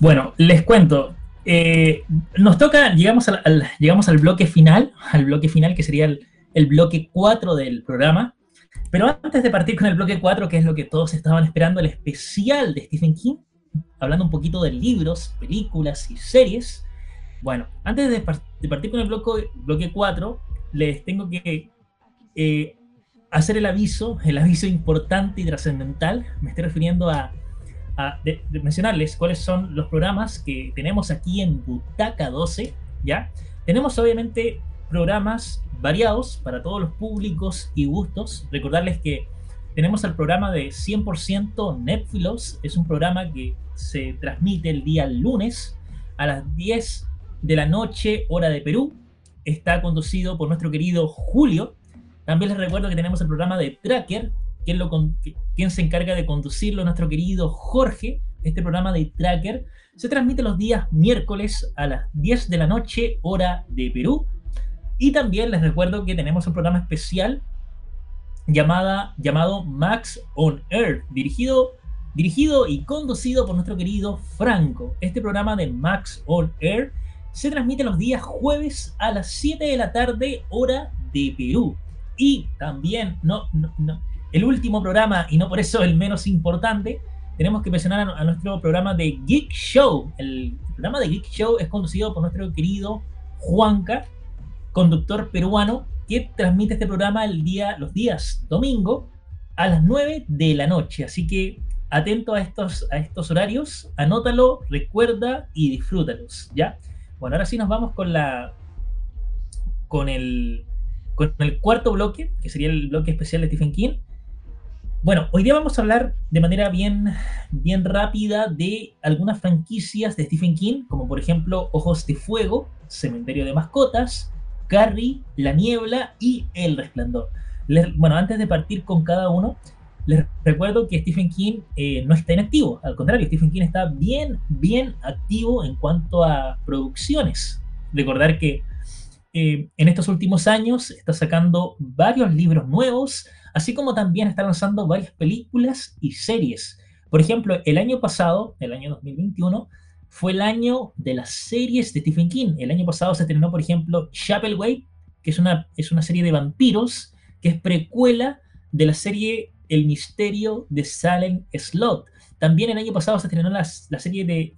Bueno, les cuento. Eh, nos toca, llegamos al, llegamos al bloque final, al bloque final que sería el, bloque 4 del programa. Pero antes de partir con el bloque 4, que es lo que todos estaban esperando, el especial de Stephen King, hablando un poquito de libros, películas y series. Bueno, antes de, partir con el bloque, bloque 4, les tengo que eh, hacer el aviso, el aviso importante y trascendental, me estoy refiriendo a, mencionarles cuáles son los programas que tenemos aquí en Butaca 12, ¿ya? Tenemos obviamente programas variados para todos los públicos y gustos. Recordarles que tenemos el programa de 100% Netflix, es un programa que se transmite el día lunes a las 10 de la noche, hora de Perú. Está conducido por nuestro querido Julio, también les recuerdo que tenemos el programa de Tracker, quien, se encarga de conducirlo, nuestro querido Jorge. Este programa de Tracker se transmite los días miércoles a las 10 de la noche, hora de Perú. Y también les recuerdo que tenemos un programa especial llamada, llamado Max on Earth, dirigido, dirigido y conducido por nuestro querido Franco. Este programa de Max on Air se transmite los días jueves a las 7 de la tarde, hora de Perú. Y también, no, no, el último programa, y no por eso el menos importante, tenemos que mencionar a, nuestro programa de Geek Show. El programa de Geek Show es conducido por nuestro querido Juanca, conductor peruano, que transmite este programa el día, los días domingo a las 9 de la noche. Así que atento a estos, a estos horarios, anótalo, recuerda y disfrútalos, ¿ya? Bueno, ahora sí nos vamos con la con el con el cuarto bloque, que sería el bloque especial de Stephen King. Bueno, hoy día vamos a hablar de manera bien, bien rápida de algunas franquicias de Stephen King, como por ejemplo Ojos de Fuego, Cementerio de Mascotas, Carrie, La Niebla y El Resplandor. bueno, antes de partir con cada uno, les recuerdo que Stephen King eh, no está inactivo, al contrario, Stephen King está bien, bien activo en cuanto a producciones. Recordar que en estos últimos años está sacando varios libros nuevos, así como también está lanzando varias películas y series. Por ejemplo, el año pasado, el año 2021, fue el año de las series de Stephen King. El año pasado se estrenó, por ejemplo, Chapelway, que es una, es una serie de vampiros, que es precuela de la serie El misterio de Salem Slot. También el año pasado se estrenó la, serie de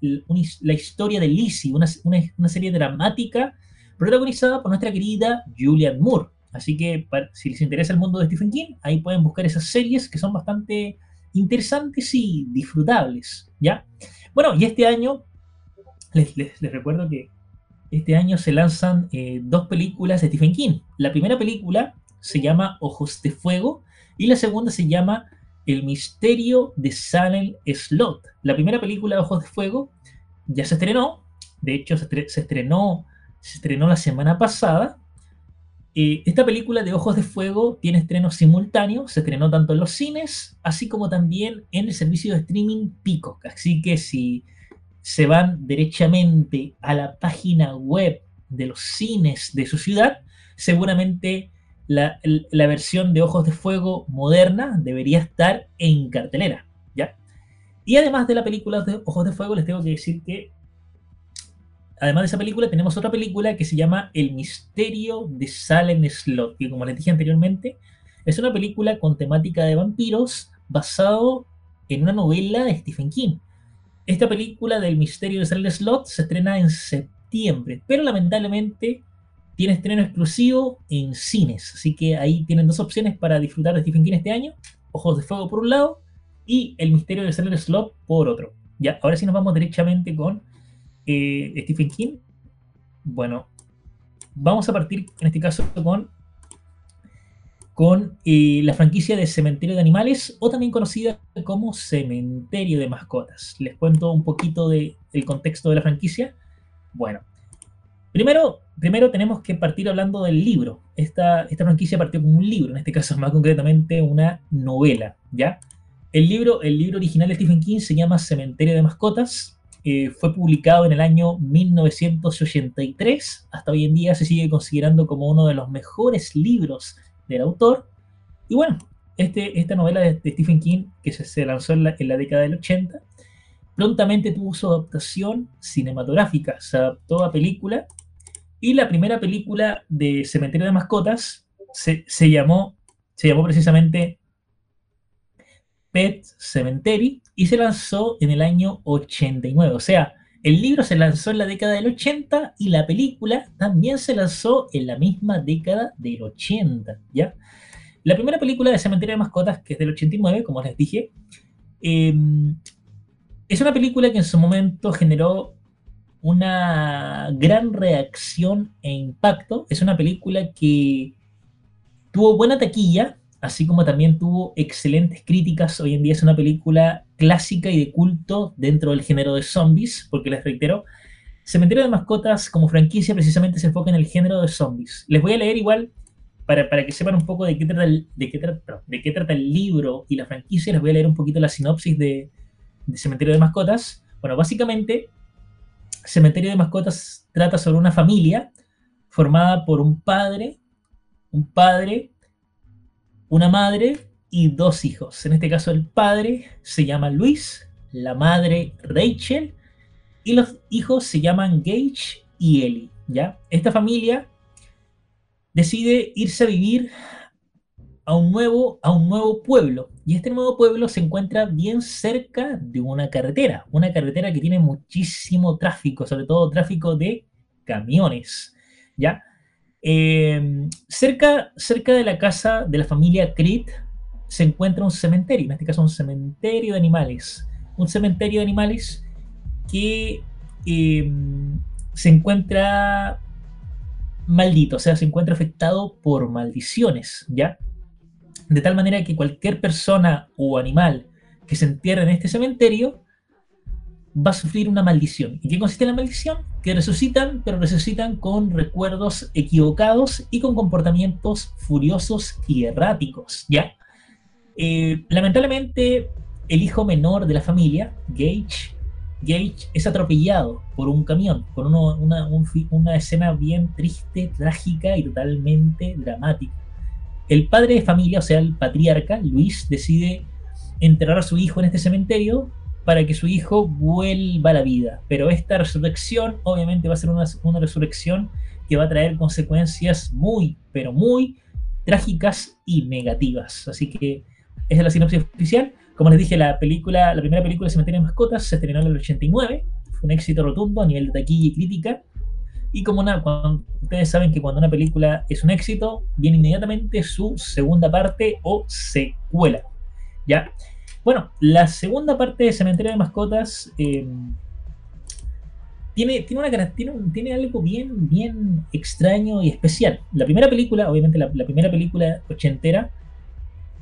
la historia de Lizzie, una, una serie dramática protagonizada por nuestra querida Julianne Moore. Así que si les interesa el mundo de Stephen King, ahí pueden buscar esas series que son bastante interesantes y disfrutables, ¿ya? Bueno, y este año, les, recuerdo que este año se lanzan eh, dos películas de Stephen King. La primera película se llama Ojos de Fuego y la segunda se llama El misterio de Salem Slot. La primera película Ojos de Fuego ya se estrenó, de hecho se estrenó se estrenó la semana pasada. esta película de Ojos de Fuego tiene estrenos simultáneos, se estrenó tanto en los cines, así como también en el servicio de streaming Peacock. Así que si se van derechamente a la página web de los cines de su ciudad, seguramente la, la, versión de Ojos de Fuego moderna debería estar en cartelera, ¿ya? Y además de la película de Ojos de Fuego, les tengo que decir que además de esa película, tenemos otra película que se llama El misterio de Salem Slot, que como les dije anteriormente, es una película con temática de vampiros basado en una novela de Stephen King. Esta película del misterio de Salem Slot se estrena en septiembre, pero lamentablemente tiene estreno exclusivo en cines, así que ahí tienen dos opciones para disfrutar de Stephen King este año, Ojos de Fuego por un lado y El misterio de Salem Slot por otro. Ya, ahora sí nos vamos derechamente con eh, Stephen King, bueno, vamos a partir en este caso con con eh, la franquicia de Cementerio de Animales o también conocida como Cementerio de Mascotas. Les cuento un poquito del contexto de la franquicia. Bueno, primero, primero tenemos que partir hablando del libro. Esta, esta franquicia partió como un libro, en este caso más concretamente una novela, ¿ya? El libro, el libro original de Stephen King se llama Cementerio de Mascotas. Fue publicado en el año 1983. Hasta hoy en día se sigue considerando como uno de los mejores libros del autor. Y bueno, este, esta novela de, Stephen King, que se, lanzó en la, década del 80, prontamente tuvo su adaptación cinematográfica. Se adaptó a película. Y la primera película de Cementerio de Mascotas se llamó, se llamó precisamente Pet Cemetery y se lanzó en el año 89. O sea, el libro se lanzó en la década del 80 y la película también se lanzó en la misma década del 80, ¿ya? La primera película de Cementerio de Mascotas, que es del 89, como les dije, em, es una película que en su momento generó una gran reacción e impacto. Es una película que tuvo buena taquilla, así como también tuvo excelentes críticas. Hoy en día es una película clásica y de culto dentro del género de zombies, porque les reitero, Cementerio de Mascotas como franquicia precisamente se enfoca en el género de zombies. Les voy a leer igual, para, que sepan un poco de qué, trata el, de qué trata el libro y la franquicia, les voy a leer un poquito la sinopsis de, de Cementerio de Mascotas. Bueno, básicamente, Cementerio de Mascotas trata sobre una familia formada por un padre, un padre, una madre y dos hijos. En este caso el padre se llama Luis, la madre Rachel y los hijos se llaman Gage y Ellie. ¿ya? Esta familia decide irse a vivir a un, nuevo, a un nuevo pueblo. Y este nuevo pueblo se encuentra bien cerca de una carretera, una carretera que tiene muchísimo tráfico, sobre todo tráfico de camiones. ¿ya? Em, cerca, cerca de la casa de la familia Creed se encuentra un cementerio, en este caso un cementerio de animales. Un cementerio de animales que em, se encuentra maldito, o sea, se encuentra afectado por maldiciones, ¿ya? De tal manera que cualquier persona o animal que se entierre en este cementerio va a sufrir una maldición. ¿Y qué consiste la maldición? Que resucitan, pero resucitan con recuerdos equivocados y con comportamientos furiosos y erráticos, ¿ya? Eh, lamentablemente, el hijo menor de la familia, Gage, Gage es atropellado por un camión, con una, una escena bien triste, trágica y totalmente dramática. El padre de familia, o sea, el patriarca, Luis, decide enterrar a su hijo en este cementerio para que su hijo vuelva a la vida. Pero esta resurrección obviamente va a ser una, una resurrección que va a traer consecuencias muy, pero muy trágicas y negativas. Así que esa es la sinopsis oficial. Como les dije, la película, la primera película Cementerio de Mascotas se estrenó en el 89. Fue un éxito rotundo a nivel de taquilla y crítica. Y como una, ustedes saben que cuando una película es un éxito, viene inmediatamente su segunda parte o secuela. ¿Ya? Bueno, la segunda parte de Cementerio de Mascotas eh, tiene, tiene, una, tiene, algo bien, bien extraño y especial. La primera película, obviamente la, primera película ochentera,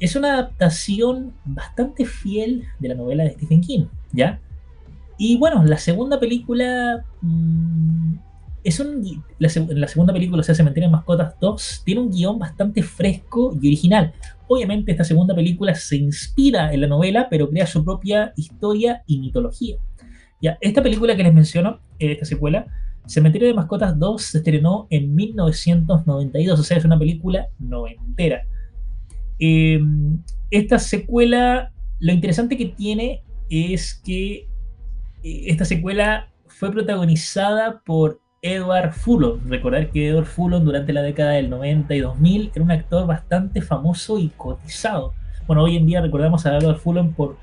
es una adaptación bastante fiel de la novela de Stephen King, ¿ya? Y bueno, la segunda película mm, es un, la, la, segunda película, o sea, Cementerio de Mascotas 2, tiene un guion bastante fresco y original. Obviamente esta segunda película se inspira en la novela, pero crea su propia historia y mitología. Ya, esta película que les menciono, eh, esta secuela, Cementerio de Mascotas 2 se estrenó en 1992, o sea, es una película noventera. Em, esta secuela, lo interesante que tiene es que eh, esta secuela fue protagonizada por Edward Fulon. Recordar que Edward Fulon durante la década del 90 y 2000 era un actor bastante famoso y cotizado. Bueno, hoy en día recordamos a Edward Fulon por,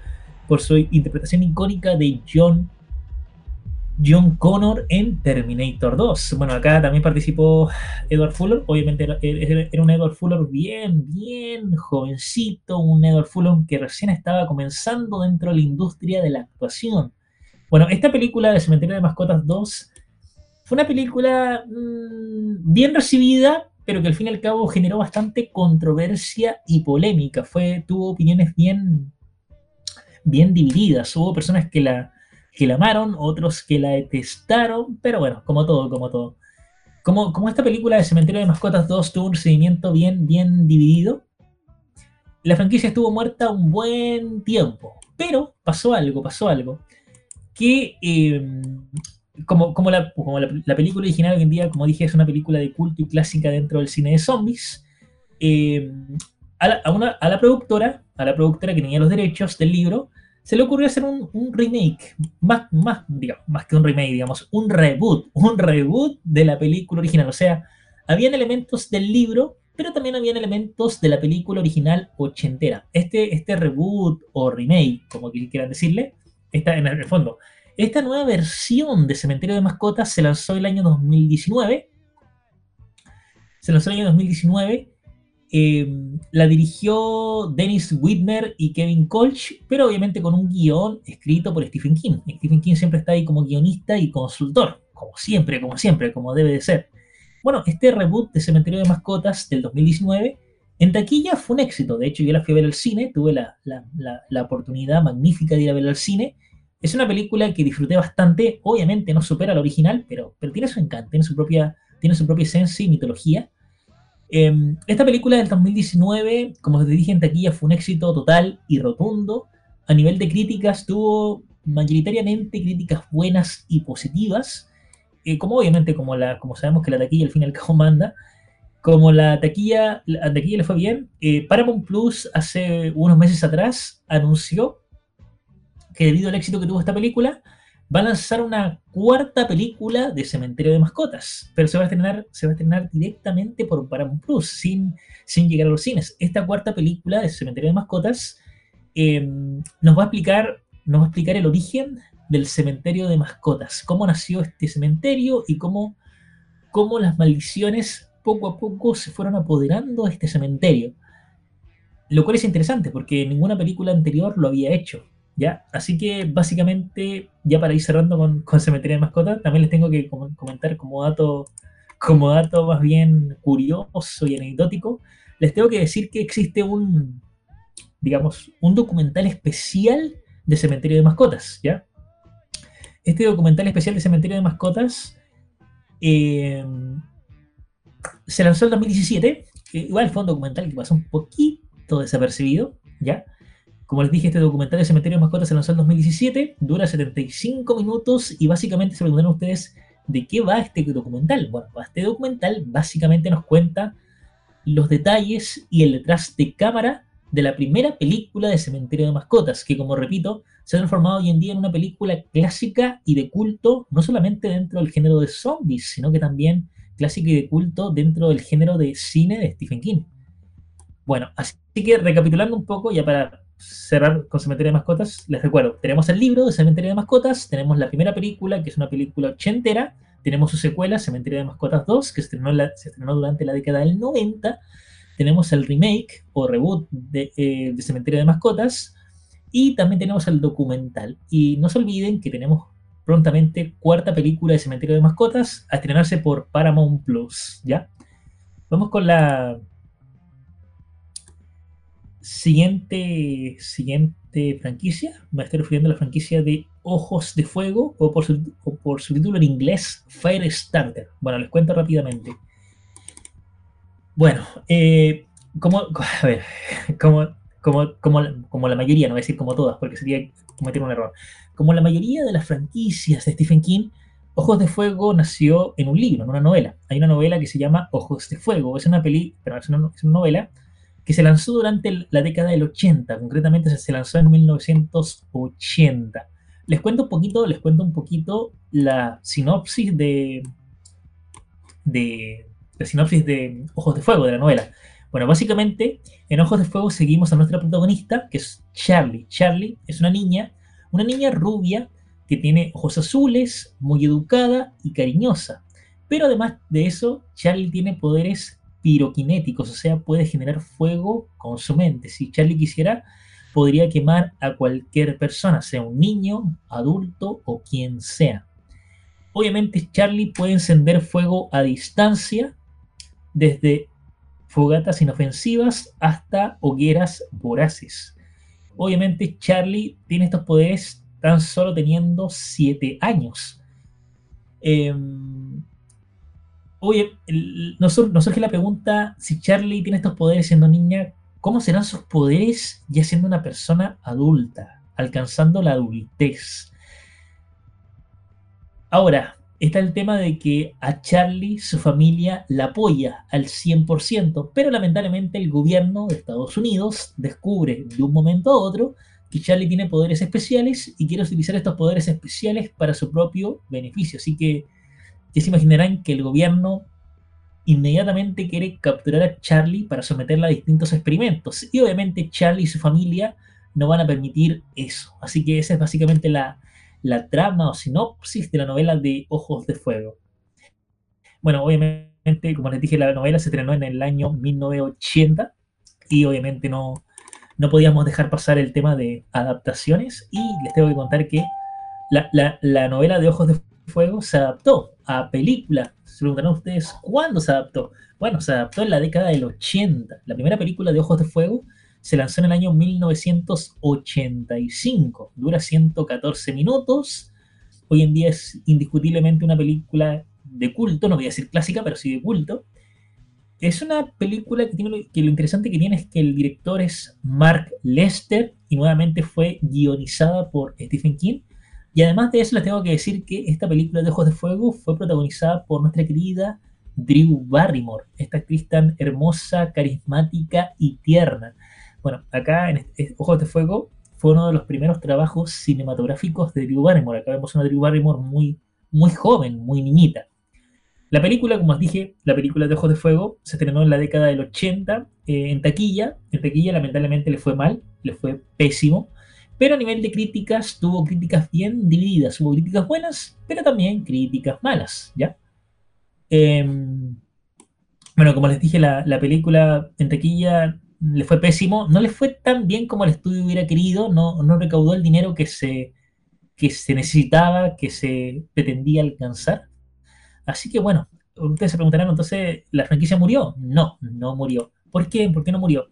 por su interpretación icónica de John, John Connor en Terminator 2. Bueno, acá también participó Edward Fulon. Obviamente era, era un Edward Fulon bien, bien jovencito, un Edward Fulon que recién estaba comenzando dentro de la industria de la actuación. Bueno, esta película de Cementerio de Mascotas 2 fue una película mmm, bien recibida, pero que al fin y al cabo generó bastante controversia y polémica. Fue, tuvo opiniones bien, bien divididas. Hubo personas que la, que la amaron, otros que la detestaron, pero bueno, como todo, como todo. Como, como esta película de Cementerio de Mascotas 2 tuvo un seguimiento bien, bien dividido, la franquicia estuvo muerta un buen tiempo. Pero pasó algo, pasó algo. Que em, como, como, la, película original hoy en día, como dije, es una película de culto y clásica dentro del cine de zombies, em, a, la, a, la, productora, a la productora que tenía los derechos del libro, se le ocurrió hacer un, remake, más, más, digamos, más que un remake, digamos, un reboot, un reboot de la película original. O sea, habían elementos del libro, pero también habían elementos de la película original ochentera. Este, este reboot o remake, como quieran decirle, está en el fondo. Esta nueva versión de Cementerio de Mascotas se lanzó el año 2019. Se lanzó el año 2019 Em, la dirigió Dennis Whitmer y Kevin Colch, pero obviamente con un guion escrito por Stephen King. Stephen King siempre está ahí como guionista y consultor, como siempre, como siempre, como debe de ser. Bueno, este reboot de Cementerio de Mascotas del 2019 en taquilla fue un éxito. De hecho, yo la fui a ver al cine, tuve la, la oportunidad magnífica de ir a ver al cine. Es una película que disfruté bastante. Obviamente no supera la original, pero, tiene su encanto, tiene su propia, tiene su propia esencia y mitología. Em, esta película del 2019, como te dije en taquilla, fue un éxito total y rotundo. A nivel de críticas, tuvo mayoritariamente críticas buenas y positivas. Eh, como obviamente, como, la, como sabemos que la taquilla al fin y al cabo manda, como la taquilla, la taquilla le fue bien, eh, Paramount Plus hace unos meses atrás anunció que debido al éxito que tuvo esta película, va a lanzar una cuarta película de Cementerio de Mascotas, pero se va a estrenar, se va a estrenar directamente por Paramount Plus, sin, sin llegar a los cines. Esta cuarta película de Cementerio de Mascotas em, nos, va a explicar, nos va a explicar el origen del cementerio de mascotas, cómo nació este cementerio y cómo, cómo las maldiciones poco a poco se fueron apoderando de este cementerio. Lo cual es interesante porque ninguna película anterior lo había hecho. ¿Ya? Así que básicamente, ya para ir cerrando con, con Cementerio de Mascotas, también les tengo que comentar como dato, como dato más bien curioso y anecdótico, les tengo que decir que existe un, digamos, un documental especial de Cementerio de Mascotas, ¿ya? Este documental especial de Cementerio de Mascotas eh, se lanzó en 2017. Igual fue un documental que pasó un poquito desapercibido, ¿ya? Como les dije, este documental de Cementerio de Mascotas se lanzó en 2017, dura 75 minutos y básicamente se preguntan ustedes de qué va este documental. Bueno, este documental básicamente nos cuenta los detalles y el detrás de cámara de la primera película de Cementerio de Mascotas, que como repito, se ha transformado hoy en día en una película clásica y de culto, no solamente dentro del género de zombies, sino que también clásica y de culto dentro del género de cine de Stephen King. Bueno, así que recapitulando un poco, ya para cerrar con Cementerio de Mascotas, les recuerdo, tenemos el libro de Cementerio de Mascotas, tenemos la primera película, que es una película ochentera, tenemos su secuela, Cementerio de Mascotas 2, que se estrenó, durante la década del 90, tenemos el remake o reboot eh, de, Cementerio de Mascotas, y también tenemos el documental. Y no se olviden que tenemos prontamente cuarta película de Cementerio de Mascotas a estrenarse por Paramount Plus, ¿ya? Vamos con la Siguiente, siguiente franquicia, me estoy refiriendo a la franquicia de Ojos de Fuego, o por su, por su título en inglés, Firestarter. Bueno, les cuento rápidamente. Bueno, eh, como, a ver, como, como, como, la mayoría, no voy a decir como todas, porque sería cometer un error. Como la mayoría de las franquicias de Stephen King, Ojos de Fuego nació en un libro, en una novela. Hay una novela que se llama Ojos de Fuego. Es una peli, pero es una, es una novela que se lanzó durante la década del 80, concretamente se lanzó en 1980. Les cuento un poquito, les cuento un poquito la sinopsis de, de, la sinopsis de Ojos de Fuego, de la novela. Bueno, básicamente, en Ojos de Fuego seguimos a nuestra protagonista, que es Charlie. Charlie es una niña, una niña rubia que tiene ojos azules, muy educada y cariñosa. Pero además de eso, Charlie tiene poderes piroquinéticos, o sea, puede generar fuego con su mente. Si Charlie quisiera, podría quemar a cualquier persona, sea un niño, adulto o quien sea. Obviamente Charlie puede encender fuego a distancia, desde fogatas inofensivas hasta hogueras voraces. Obviamente Charlie tiene estos poderes tan solo teniendo 7 años. Em, oye, nos, surge la pregunta, si Charlie tiene estos poderes siendo niña, ¿cómo serán sus poderes ya siendo una persona adulta, alcanzando la adultez? Ahora, está el tema de que a Charlie su familia la apoya al 100%, pero lamentablemente el gobierno de Estados Unidos descubre de un momento a otro que Charlie tiene poderes especiales y quiere utilizar estos poderes especiales para su propio beneficio. Así que ya se imaginarán que el gobierno inmediatamente quiere capturar a Charlie para someterla a distintos experimentos. Y obviamente Charlie y su familia no van a permitir eso. Así que esa es básicamente la, la trama o sinopsis de la novela de Ojos de Fuego. Bueno, obviamente, como les dije, la novela se estrenó en el año 1980 y obviamente no, no podíamos dejar pasar el tema de adaptaciones y les tengo que contar que la, novela de Ojos de Fuego se adaptó a película. Se preguntarán ustedes, ¿cuándo se adaptó? Bueno, se adaptó en la década del 80. La primera película de Ojos de Fuego se lanzó en el año 1985. Dura 114 minutos. Hoy en día es indiscutiblemente una película de culto, no voy a decir clásica, pero sí de culto. Es una película que tiene que lo interesante que tiene es que el director es Mark Lester y nuevamente fue guionizada por Stephen King. Y además de eso les tengo que decir que esta película de Ojos de Fuego fue protagonizada por nuestra querida Drew Barrymore, esta actriz tan hermosa, carismática y tierna. Bueno, acá en Ojos de Fuego fue uno de los primeros trabajos cinematográficos de Drew Barrymore. Acá vemos una Drew Barrymore muy, muy joven, muy niñita. La película, como os dije, la película de Ojos de Fuego se estrenó en la década del 80 eh, en taquilla. En taquilla lamentablemente le fue mal, le fue pésimo. Pero a nivel de críticas tuvo críticas bien divididas. Hubo críticas buenas, pero también críticas malas, ¿ya? Em, bueno, como les dije, la, película en taquilla le fue pésimo. No le fue tan bien como el estudio hubiera querido. No, no recaudó el dinero que se, que se necesitaba, que se pretendía alcanzar. Así que bueno, ustedes se preguntarán, entonces, ¿la franquicia murió? No, no murió. ¿Por qué? ¿Por qué no murió?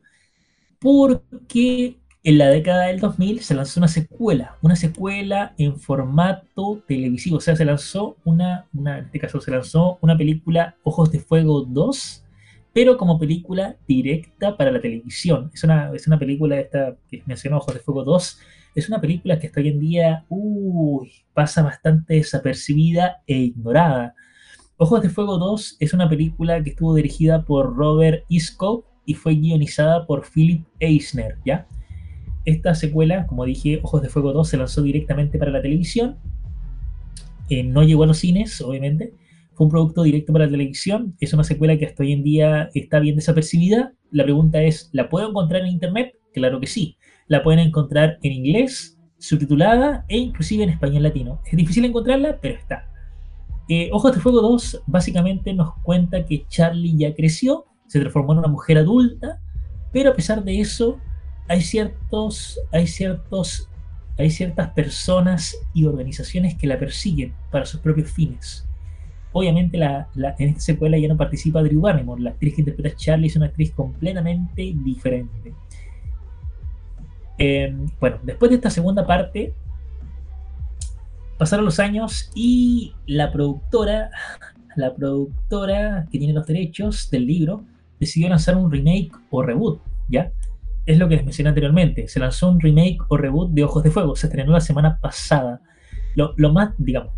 Porque en la década del 2000 se lanzó una secuela, una secuela en formato televisivo, o sea, se lanzó una, en este caso se lanzó una película Ojos de Fuego 2, pero como película directa para la televisión. Es una, es una película esta que mencionó Ojos de Fuego 2, es una película que hasta hoy en día uy, pasa bastante desapercibida e ignorada. Ojos de Fuego 2 es una película que estuvo dirigida por Robert Isco y fue guionizada por Philip Eisner, ¿ya? Esta secuela, como dije, Ojos de Fuego 2 se lanzó directamente para la televisión. Eh, no llegó a los cines, obviamente. Fue un producto directo para la televisión. Es una secuela que hasta hoy en día está bien desapercibida. La pregunta es, ¿la puedo encontrar en internet? Claro que sí. La pueden encontrar en inglés, subtitulada e inclusive en español latino. Es difícil encontrarla, pero está. Eh, Ojos de Fuego 2 básicamente nos cuenta que Charlie ya creció, se transformó en una mujer adulta, pero a pesar de eso hay ciertos, hay ciertos, hay ciertas personas y organizaciones que la persiguen para sus propios fines. Obviamente en esta secuela ya no participa Drew Barrymore, la actriz que interpreta a Charlie es una actriz completamente diferente. Eh, bueno, después de esta segunda parte, Pasaron los años y la productora, la productora que tiene los derechos del libro, decidió lanzar un remake o reboot, ¿ya? Es lo que les mencioné anteriormente. Se lanzó un remake o reboot de Ojos de Fuego. Se estrenó la semana pasada. Lo, más, digamos,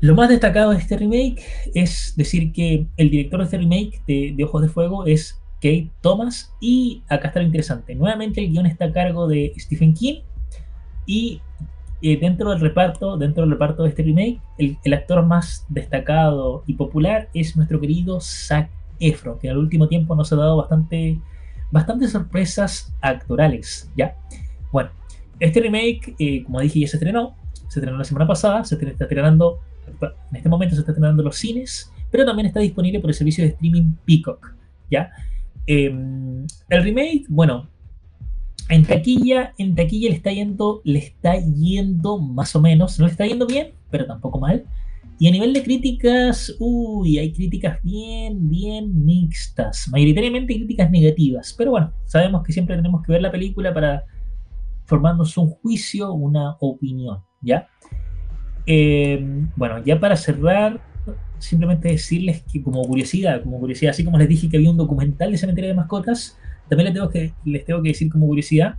lo más destacado de este remake es decir que el director de este remake de, Ojos de Fuego es Kate Thomas y acá está lo interesante. Nuevamente el guion está a cargo de Stephen King y dentro del reparto, dentro del reparto de este remake, el, actor más destacado y popular es nuestro querido Zac Efron, que el último tiempo nos ha dado bastante, bastantes sorpresas actorales, ¿ya? Bueno, este remake, eh, como dije, ya se estrenó, se estrenó la semana pasada, se está estrenando, en este momento se está estrenando en los cines, pero también está disponible por el servicio de streaming Peacock, ¿ya? Em, el remake, bueno, en taquilla, en taquilla le está yendo, le está yendo más o menos, no le está yendo bien, pero tampoco mal. Y a nivel de críticas, uy, hay críticas bien, bien mixtas. Mayoritariamente críticas negativas. Pero bueno, sabemos que siempre tenemos que ver la película para formarnos un juicio, una opinión, ¿ya? Eh, bueno, ya para cerrar, simplemente decirles que como curiosidad, como curiosidad, así como les dije que había un documental de cementerio de mascotas, también les tengo que, les tengo que decir como curiosidad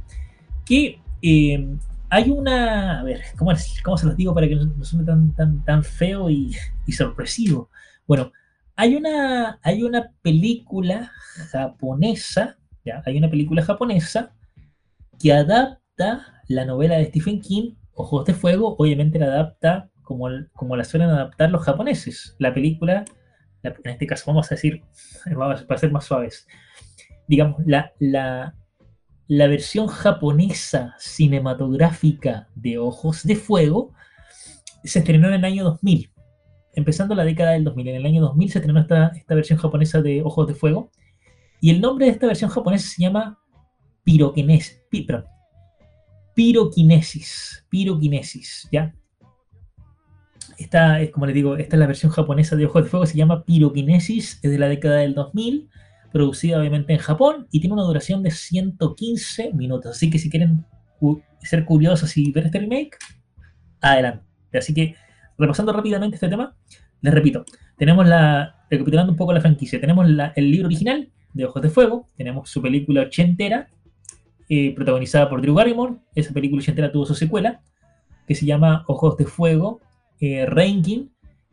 que eh, hay una. A ver, ¿cómo, ¿cómo, se los digo para que no, suene tan, tan, tan feo y, sorpresivo? Bueno, hay una, hay una película japonesa, ¿ya? Hay una película japonesa que adapta la novela de Stephen King, Ojos de Fuego, obviamente la adapta como, como la suelen adaptar los japoneses. La película, en este caso vamos a decir, para ser más suaves, digamos, la, la, la versión japonesa cinematográfica de Ojos de Fuego se estrenó en el año 2000, empezando la década del 2000. En el año 2000 se estrenó esta, esta versión japonesa de Ojos de Fuego y el nombre de esta versión japonesa se llama piroquinesis, piroquinesis, piroquinesis, ¿ya? Esta es, como les digo, esta es la versión japonesa de Ojos de Fuego, se llama piroquinesis, es de la década del 2000 producida obviamente en Japón y tiene una duración de 115 minutos. Así que si quieren ser curiosos y ver este remake, adelante. Así que repasando rápidamente este tema, les repito, tenemos la, recapitulando un poco la franquicia, tenemos el libro original de Ojos de Fuego, tenemos su película ochentera, eh, protagonizada por Drew Barrymore, esa película ochentera tuvo su secuela, que se llama Ojos de Fuego, eh, Ranking,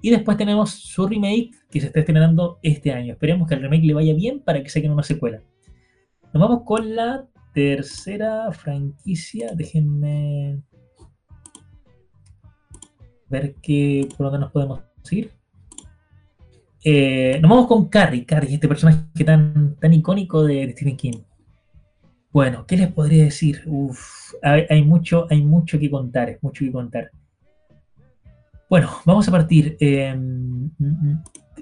y después tenemos su remake que se está estrenando este año. Esperemos que el remake le vaya bien para que saquen una secuela. Nos vamos con la tercera franquicia. Déjenme ver qué, por dónde nos podemos ir. Eh, nos vamos con Carrie. Carrie, este personaje tan, tan icónico de, Stephen King. Bueno, ¿qué les podría decir? Uf, hay, mucho, hay mucho que contar, mucho que contar. Bueno, vamos a partir. Em,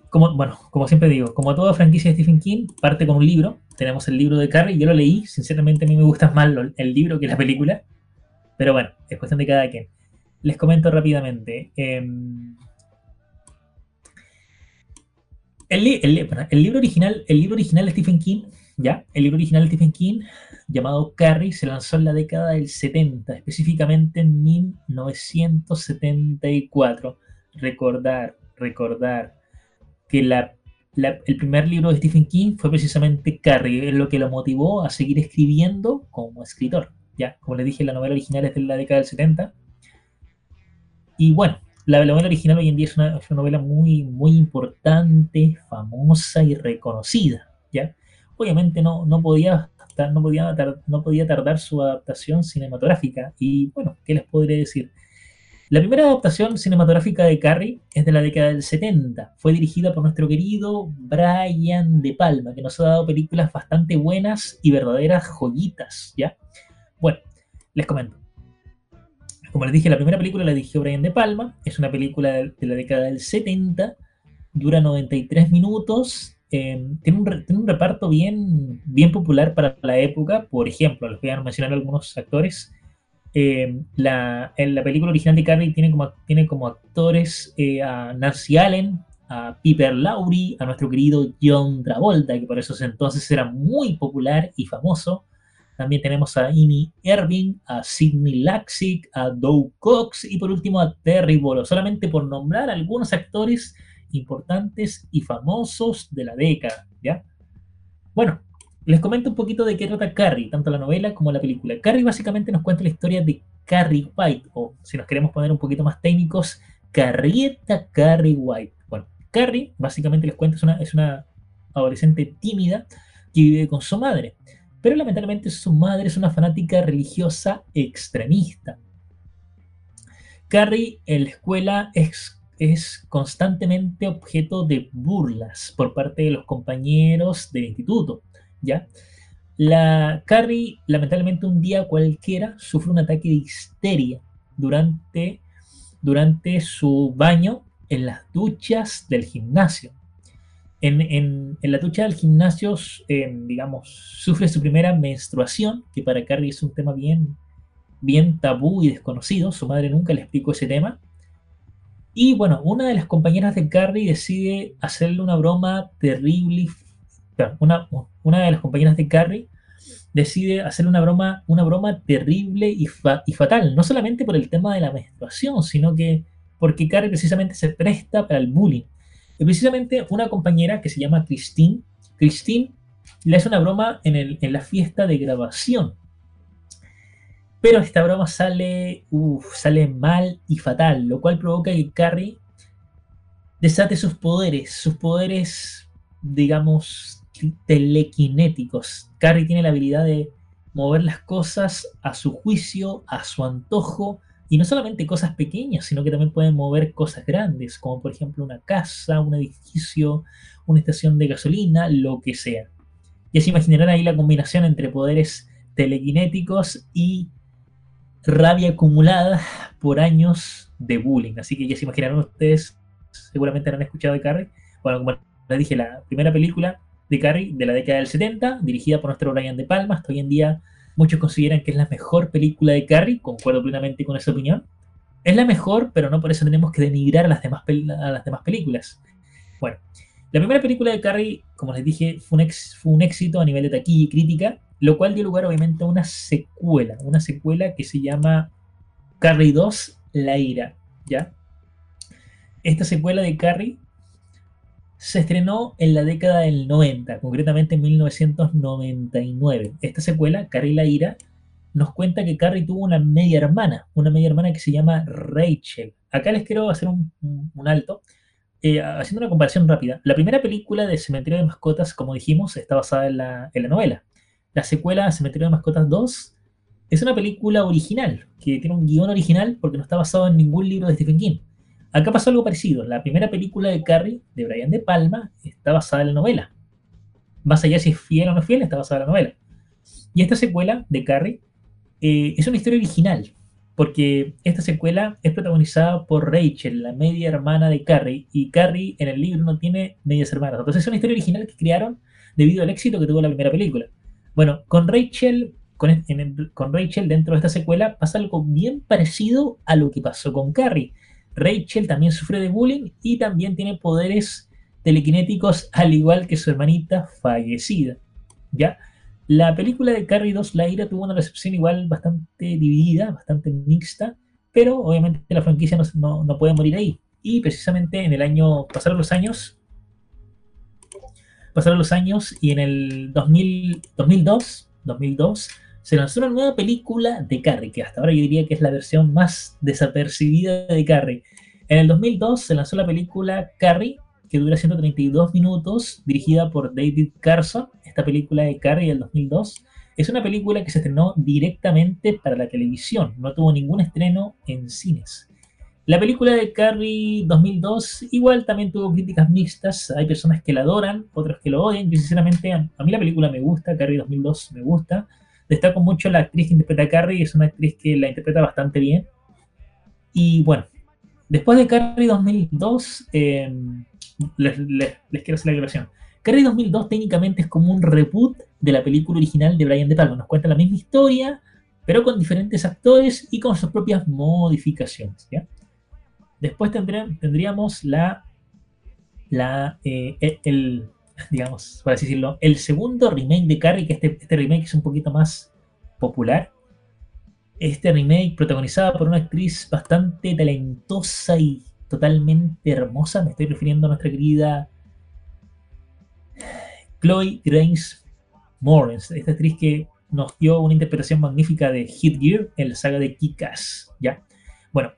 como, bueno, como siempre digo, como toda franquicia de Stephen King, parte con un libro. Tenemos el libro de Carrie, yo lo leí. Sinceramente, a mí me gusta más el libro que la película. Pero bueno, es cuestión de cada quien. Les comento rápidamente. Em, el, libro original, el libro original de Stephen King, ¿ya? El libro original de Stephen King llamado Carrie se lanzó en la década del 70, específicamente en 1974. Recordar, recordar que la, el primer libro de Stephen King fue precisamente Carrie, es lo que lo motivó a seguir escribiendo como escritor. Ya, como les dije, la novela original es de la década del 70. Y bueno, la novela original hoy en día es una, es una novela muy, muy importante, famosa y reconocida. Obviamente no, no podía no podía, no podía tardar su adaptación cinematográfica. Y bueno, ¿qué les podría decir? La primera adaptación cinematográfica de Carrie es de la década del 70. Fue dirigida por nuestro querido Brian De Palma, que nos ha dado películas bastante buenas y verdaderas joyitas, ¿ya? Bueno, les comento. Como les dije, la primera película la dirigió Brian De Palma. Es una película de la década del 70. Dura 93 minutos Em, tiene, un, reparto bien, bien popular para la época. Por ejemplo, les voy a mencionar algunos actores. Em, la, en la película original de Carrie tiene como, tiene como actores eh, a Nancy Allen, a Piper Laurie, a nuestro querido John Travolta, que por esos entonces era muy popular y famoso. También tenemos a Amy Irving, a Sidney Laxick, a Doug Cox y por último a Terry Bolo, solamente por nombrar algunos actores importantes y famosos de la década, ¿ya? Bueno, les comento un poquito de qué trata Carrie, tanto la novela como la película. Carrie básicamente nos cuenta la historia de Carrie White, o si nos queremos poner un poquito más técnicos, Carrieta Carrie White. Bueno, Carrie básicamente les cuento es es una adolescente tímida que vive con su madre, pero lamentablemente su madre es una fanática religiosa extremista. Carrie en la escuela es es constantemente objeto de burlas por parte de los compañeros del instituto, ¿ya? La Carrie, lamentablemente un día cualquiera, sufre un ataque de histeria durante, durante su baño en las duchas del gimnasio. En, en, la ducha del gimnasio, digamos, sufre su primera menstruación, que para Carrie es un tema bien, bien tabú y desconocido. Su madre nunca le explicó ese tema Y bueno, una de las compañeras de Carrie decide hacerle una broma terrible. Una, de las compañeras de Carrie decide hacerle una broma, una broma terrible y, fatal. No solamente por el tema de la menstruación, sino que porque Carrie precisamente se presta para el bullying. Y precisamente una compañera que se llama Christine, Christine le hace una broma en, en la fiesta de grabación. Pero esta broma sale, sale mal y fatal, lo cual provoca que Carrie desate sus poderes, sus poderes, digamos, telequinéticos. Carrie tiene la habilidad de mover las cosas a su juicio, a su antojo, y no solamente cosas pequeñas, sino que también puede mover cosas grandes, como por ejemplo una casa, un edificio, una estación de gasolina, lo que sea. Ya se imaginarán ahí la combinación entre poderes telequinéticos y rabia acumulada por años de bullying. Así que ya se imaginarán ustedes, seguramente han escuchado de Carrie. Bueno, como les dije, la primera película de Carrie de la década del 70, dirigida por nuestro Brian De Palma. Hasta hoy en día muchos consideran que es la mejor película de Carrie, concuerdo plenamente con esa opinión. Es la mejor, pero no por eso tenemos que denigrar a las demás, a las demás películas. Bueno, la primera película de Carrie, como les dije, fue un, fue un éxito a nivel de taquilla y crítica, lo cual dio lugar obviamente a una secuela, una secuela que se llama Carrie 2, La Ira, ¿ya? Esta secuela de Carrie se estrenó en la década del 90, concretamente en 1999. Esta secuela, Carrie la Ira, nos cuenta que Carrie tuvo una media hermana, una media hermana que se llama Rachel. Acá les quiero hacer un, alto eh, haciendo una comparación rápida, la primera película de Cementerio de Mascotas, como dijimos, está basada en la, novela. La secuela Cementerio de Mascotas 2 es una película original, que tiene un guion original porque no está basado en ningún libro de Stephen King. Acá pasó algo parecido. La primera película de Carrie, de Brian De Palma, está basada en la novela. Más allá si es fiel o no fiel, está basada en la novela. Y esta secuela de Carrie eh, es una historia original porque esta secuela es protagonizada por Rachel, la media hermana de Carrie, y Carrie en el libro no tiene medias hermanas. Entonces es una historia original que crearon debido al éxito que tuvo la primera película. Bueno, con Rachel, con, Rachel dentro de esta secuela pasa algo bien parecido a lo que pasó con Carrie. Rachel también sufre de bullying y también tiene poderes telequinéticos al igual que su hermanita fallecida. ¿Ya? La película de Carrie 2, La Ira, tuvo una recepción igual bastante dividida, bastante mixta, pero obviamente la franquicia no, puede morir ahí. Y precisamente en el año, pasaron los años, pasaron los años y en el 2002, 2002 se lanzó una nueva película de Carrie, que hasta ahora yo diría que es la versión más desapercibida de Carrie. En el 2002 se lanzó la película Carrie, que dura 132 minutos, dirigida por David Carson, esta película de Carrie del 2002, es una película que se estrenó directamente para la televisión, no tuvo ningún estreno en cines. La película de Carrie 2002 igual también tuvo críticas mixtas, hay personas que la adoran, otros que lo odian, yo sinceramente a, mí la película me gusta, Carrie 2002 me gusta, destaco mucho la actriz que interpreta a Carrie, es una actriz que la interpreta bastante bien. Y bueno, después de Carrie 2002, eh, les, quiero hacer la aclaración. Carrie 2002 técnicamente es como un reboot de la película original de Brian De Palma. Nos cuenta la misma historia, pero con diferentes actores y con sus propias modificaciones. Después tendríamos la, la eh, e, el, digamos, por así decirlo, el segundo remake de Carrie, que este, este remake es un poquito más popular. Este remake protagonizado por una actriz bastante talentosa y totalmente hermosa. Me estoy refiriendo a nuestra querida Chloe Grace Moritz, esta actriz que nos dio una interpretación magnífica de Hit Gear en la saga de Kick-Ass. Bueno,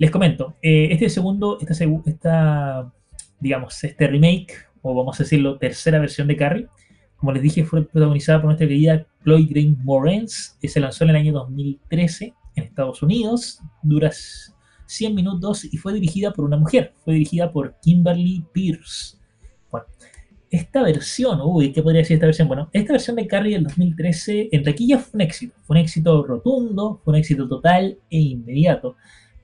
les comento, eh, este segundo, esta, digamos, este remake, o vamos a decirlo, tercera versión de Carrie, como les dije, fue protagonizada por nuestra querida Chloe Grace Moretz, que se lanzó en el año 2013 en Estados Unidos, dura 100 minutos y fue dirigida por una mujer, fue dirigida por Kimberly Pierce. Bueno, esta versión, uy, ¿qué podría decir esta versión? Bueno, esta versión de Carrie del 2013 en taquilla fue un éxito, fue un éxito rotundo, fue un éxito total e inmediato.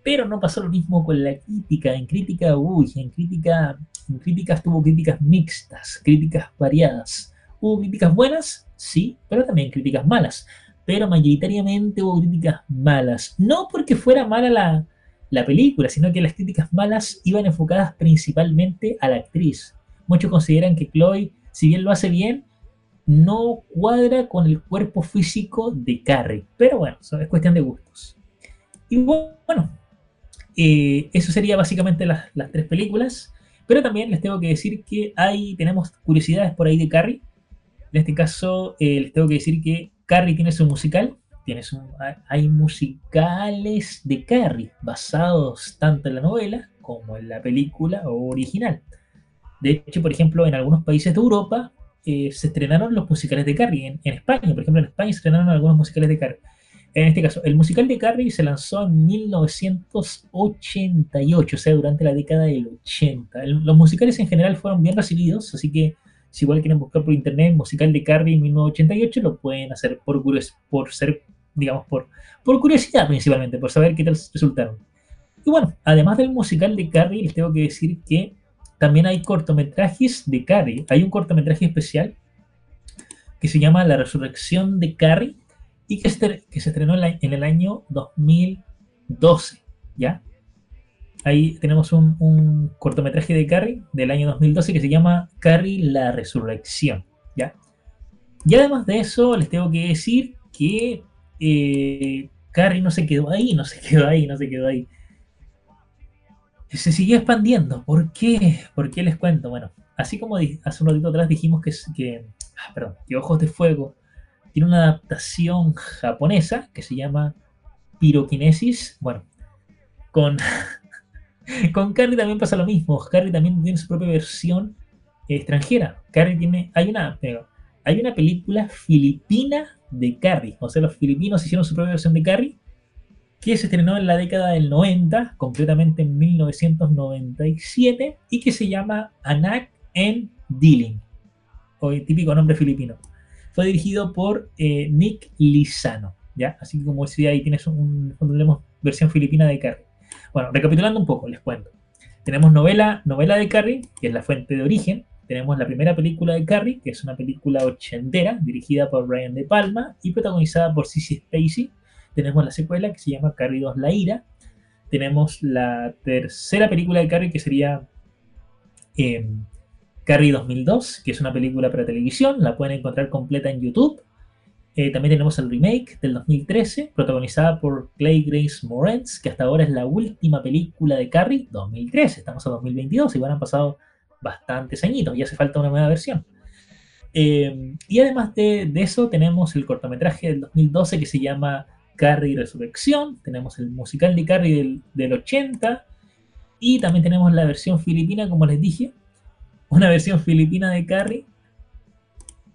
Pero no pasó lo mismo con la crítica. En crítica, uy, en crítica, en críticas tuvo críticas mixtas, críticas variadas. Hubo críticas buenas, sí, pero también críticas malas. Pero mayoritariamente hubo críticas malas. No porque fuera mala la, la película, sino que las críticas malas iban enfocadas principalmente a la actriz. Muchos consideran que Chloe, si bien lo hace bien, no cuadra con el cuerpo físico de Carrie. Pero bueno, es cuestión de gustos. Y bueno, eh, eso sería básicamente las, tres películas. Pero también les tengo que decir que hay, tenemos curiosidades por ahí de Carrie. En este caso, eh, les tengo que decir que Carrie tiene su musical. Tiene hay musicales de Carrie basados tanto en la novela como en la película original. De hecho, por ejemplo, en algunos países de Europa eh, se estrenaron los musicales de Carrie. En, España, por ejemplo, en España se estrenaron algunos musicales de Carrie. En este caso, el musical de Carrie se lanzó en 1988, o sea, durante la década del 80. los musicales en general fueron bien recibidos, así que si igual quieren buscar por internet musical de Carrie en 1988, lo pueden hacer por, por ser, digamos, por, por curiosidad principalmente, por saber qué tal resultaron. Y bueno, además del musical de Carrie, les tengo que decir que también hay cortometrajes de Carrie. Hay un cortometraje especial que se llama La Resurrección de Carrie y que se, estrenó en, el año 2012, ¿ya? Ahí tenemos un, cortometraje de Carrie del año 2012 que se llama Carrie la Resurrección, ¿ya? Y además de eso, les tengo que decir que eh, Carrie no se quedó ahí, no se quedó ahí, no se quedó ahí se siguió expandiendo. ¿Por qué? ¿Por qué les cuento? Bueno, así como hace un ratito atrás dijimos que, que, ah, perdón, que Ojos de Fuego tiene una adaptación japonesa que se llama Pirokinesis. Bueno, con, con Carrie también pasa lo mismo. Carrie también tiene su propia versión extranjera. Carrie tiene, hay una, hay una película filipina de Carrie. O sea, los filipinos hicieron su propia versión de Carrie que se estrenó en la década del 90, concretamente en 1997, y que se llama Anak en Dealing, o el típico nombre filipino. Fue dirigido por eh, Nick Lizano, ¿ya? Así que como decía, ahí tienes un, tenemos versión filipina de Carrie. Bueno, recapitulando un poco, les cuento. Tenemos novela, novela de Carrie, que es la fuente de origen. Tenemos la primera película de Carrie, que es una película ochentera, dirigida por Brian De Palma y protagonizada por Sissy Spacey, tenemos la secuela que se llama Carrie 2 La Ira. Tenemos la tercera película de Carrie que sería eh, Carrie 2002, que es una película para televisión. La pueden encontrar completa en YouTube. Eh, también tenemos el remake del 2013, protagonizada por Clay Grace Moretz, que hasta ahora es la última película de Carrie 2013. Estamos a 2022, y han pasado bastantes añitos y hace falta una nueva versión. Eh, y además de, eso, tenemos el cortometraje del 2012 que se llama Carrie Resurrección, tenemos el musical de Carrie del, 80 y también tenemos la versión filipina, como les dije, una versión filipina de Carrie.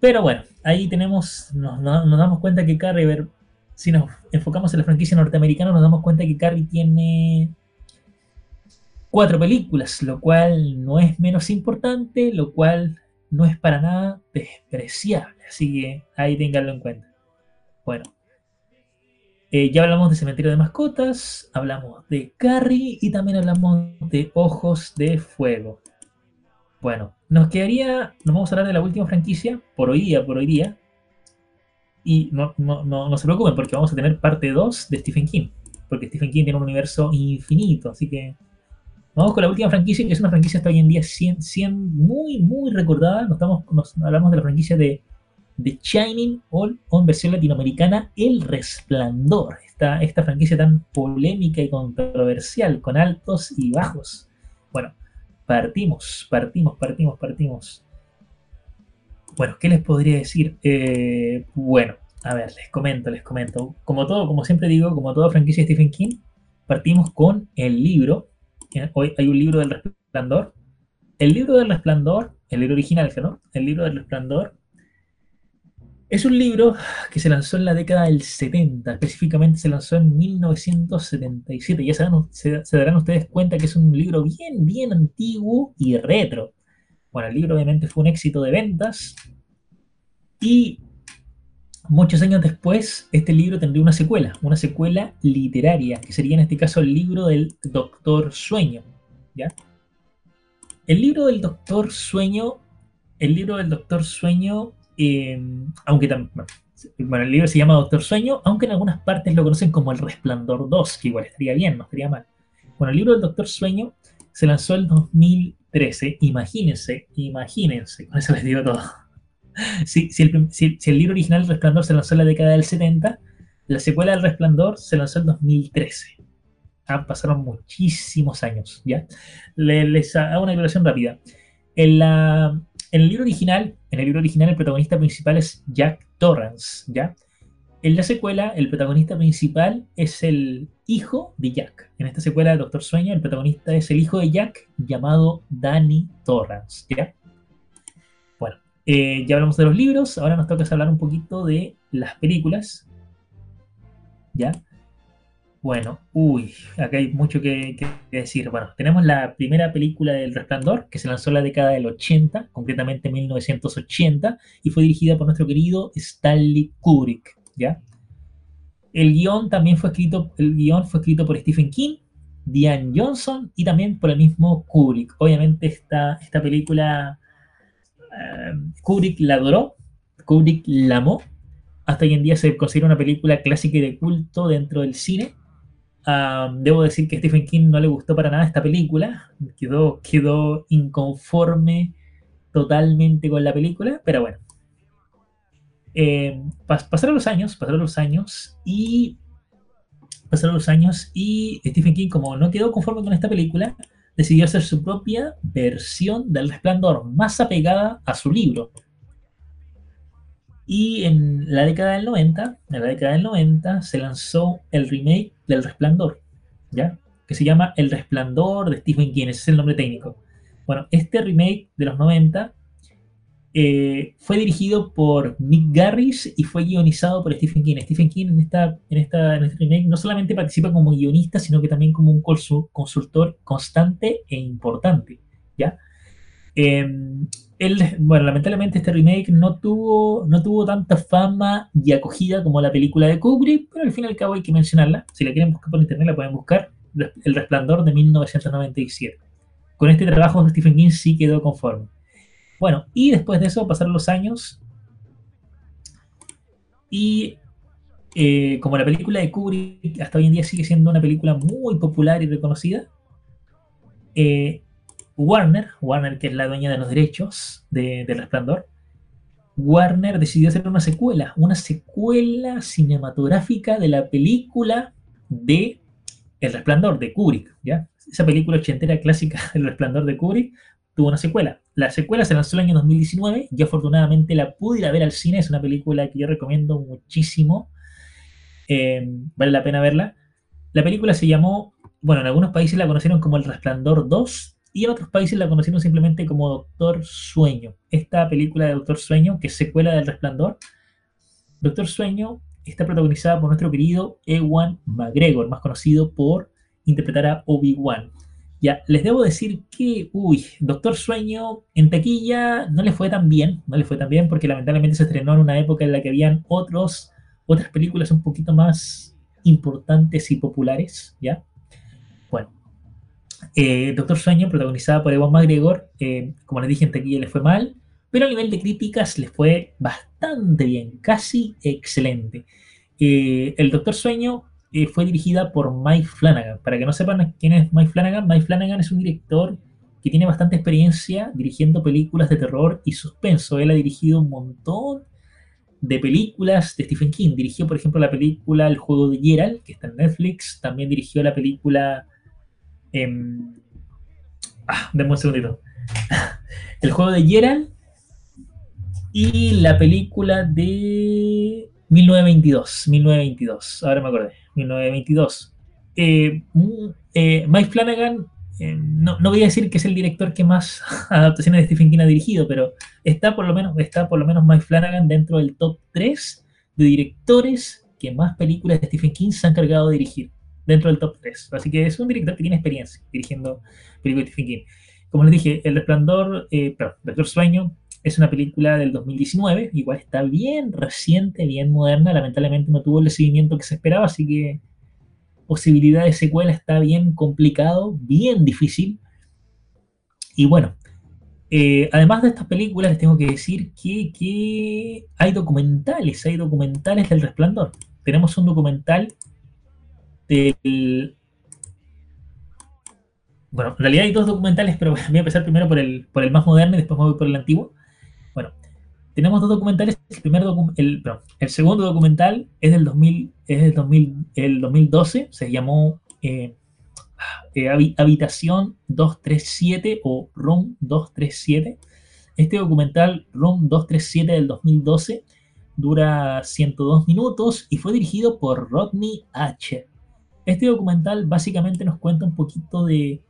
Pero bueno, ahí tenemos, nos, damos cuenta que Carrie, si nos enfocamos en la franquicia norteamericana, nos damos cuenta que Carrie tiene cuatro películas, lo cual no es menos importante, lo cual no es para nada despreciable. Así que ahí tenganlo en cuenta. Bueno, eh, ya hablamos de Cementerio de Mascotas, hablamos de Carrie y también hablamos de Ojos de Fuego. Bueno, nos quedaría, nos vamos a hablar de la última franquicia, por hoy día, por hoy día. Y no, no, se preocupen porque vamos a tener parte 2 de Stephen King. Porque Stephen King tiene un universo infinito, así que vamos con la última franquicia, que es una franquicia hasta hoy en día 100, 100 muy, muy recordada. Nos, estamos, nos hablamos de la franquicia de The Shining o en versión latinoamericana El Resplandor. Esta, esta franquicia tan polémica y controversial, con altos y bajos. Bueno, partimos, partimos, partimos, partimos. Bueno, ¿qué les podría decir? Eh, bueno, a ver, les comento, les comento. Como todo, como siempre digo, como toda franquicia de Stephen King, partimos con el libro. Hoy hay un libro del resplandor. El libro del resplandor, el libro original, ¿no? El libro del resplandor es un libro que se lanzó en la década del 70, específicamente se lanzó en 1977. Ya se, se, darán ustedes cuenta que es un libro bien, bien antiguo y retro. Bueno, el libro obviamente fue un éxito de ventas y muchos años después este libro tendría una secuela, una secuela literaria, que sería en este caso el libro del Doctor Sueño. ¿ya? El libro del Doctor Sueño, el libro del Doctor Sueño eh, aunque también, bueno, el libro se llama Doctor Sueño, aunque en algunas partes lo conocen como El Resplandor 2, que igual estaría bien, no estaría mal. Bueno, el libro del Doctor Sueño se lanzó en 2013. Imagínense, imagínense, con eso les digo todo. Si, el, libro original El Resplandor se lanzó en la década del 70, la secuela del Resplandor se lanzó en 2013. Ah, pasaron muchísimos años, ¿ya? Les, hago una declaración rápida. En, la, en el libro original, en el libro original el protagonista principal es Jack Torrance, ¿ya? En la secuela, el protagonista principal es el hijo de Jack. En esta secuela de Doctor Sueño, el protagonista es el hijo de Jack llamado Danny Torrance. ¿ya? Bueno, eh, ya hablamos de los libros, ahora nos toca hablar un poquito de las películas. ¿Ya? Bueno, uy, acá hay mucho que, decir. Bueno, tenemos la primera película del Resplandor, que se lanzó en la década del 80, concretamente en 1980, y fue dirigida por nuestro querido Stanley Kubrick. ¿ya? El guion también fue escrito, el guion fue escrito por Stephen King, Diane Johnson y también por el mismo Kubrick. Obviamente esta, esta película eh, Kubrick la adoró, Kubrick la amó. Hasta hoy en día se considera una película clásica y de culto dentro del cine. Ah, debo decir que a Stephen King no le gustó para nada esta película, quedó, quedó inconforme totalmente con la película, pero bueno, eh, pasaron los años, pasaron los años y pasaron los años y Stephen King, como no quedó conforme con esta película, decidió hacer su propia versión del Resplandor, más apegada a su libro. Y en la década del 90, en la década del 90, se lanzó el remake del Resplandor, ¿ya? Que se llama El Resplandor de Stephen King, ese es el nombre técnico. Bueno, este remake de los 90 eh, fue dirigido por Mick Garris y fue guionizado por Stephen King. Stephen King en, esta, en, esta, en este remake no solamente participa como guionista, sino que también como un consultor constante e importante. ¿ya? Em, bueno, lamentablemente este remake no tuvo, no tuvo tanta fama y acogida como la película de Kubrick, pero al fin y al cabo hay que mencionarla. Si la quieren buscar por internet la pueden buscar. El Resplandor de 1997. Con este trabajo Stephen King sí quedó conforme. Bueno, y después de eso pasaron los años y eh, como la película de Kubrick hasta hoy en día sigue siendo una película muy popular y reconocida, eh, Warner, Warner que es la dueña de los derechos de, de Resplandor, Warner decidió hacer una secuela, una secuela cinematográfica de la película de El Resplandor de Kubrick, ¿ya? Esa película ochentera clásica El Resplandor de Kubrick tuvo una secuela. La secuela se lanzó el año 2019 y afortunadamente la pude ir a ver al cine. Es una película que yo recomiendo muchísimo. Eh, vale la pena verla. La película se llamó, bueno, en algunos países la conocieron como El Resplandor 2 y en otros países la conocieron simplemente como Doctor Sueño. Esta película de Doctor Sueño, que es secuela del Resplandor, Doctor Sueño está protagonizada por nuestro querido Ewan McGregor, más conocido por interpretar a Obi-Wan. Ya, les debo decir que, uy, Doctor Sueño en taquilla no le fue tan bien, no le fue tan bien porque lamentablemente se estrenó en una época en la que habían otros, otras películas un poquito más importantes y populares, ¿ya? Bueno, eh, Doctor Sueño, protagonizada por Ewan McGregor, eh, como les dije, en taquilla le fue mal, pero a nivel de críticas le fue bastante bien, casi excelente. Eh, el Doctor Sueño fue dirigida por Mike Flanagan. Para que no sepan quién es Mike Flanagan, Mike Flanagan es un director que tiene bastante experiencia dirigiendo películas de terror y suspenso. Él ha dirigido un montón de películas de Stephen King. Dirigió, por ejemplo, la película El juego de Gerald, que está en Netflix. También dirigió la película... Eh... Un segundito. El juego de Gerald y la película de 1922. 1922, ahora me acordé. 1922. Eh, eh, Mike Flanagan, eh, no, voy a decir que es el director que más adaptaciones de Stephen King ha dirigido, pero está por lo menos, está por lo menos Mike Flanagan dentro del top 3 de directores que más películas de Stephen King se han cargado de dirigir, dentro del top 3. Así que es un director que tiene experiencia dirigiendo películas de Stephen. Como les dije, El Resplandor, perdón, Doctor Sueño, es una película del 2019, igual está bien reciente, bien moderna, lamentablemente no tuvo el recibimiento que se esperaba, así que posibilidad de secuela está bien complicado, bien difícil. Y bueno, eh, además de estas películas, les tengo que decir que, que, hay documentales, hay documentales del resplandor. Tenemos un documental del bueno, en realidad hay dos documentales, pero voy a empezar primero por el, por el más moderno y después me voy por el antiguo. Bueno, tenemos dos documentales. El, primer el, el segundo documental es del, 2000, es del 2000, el 2012, se llamó eh, eh, Habitación 237 o Room 237. Este documental, Room 237 del 2012, dura 102 minutos y fue dirigido por Rodney H. Este documental básicamente nos cuenta un poquito de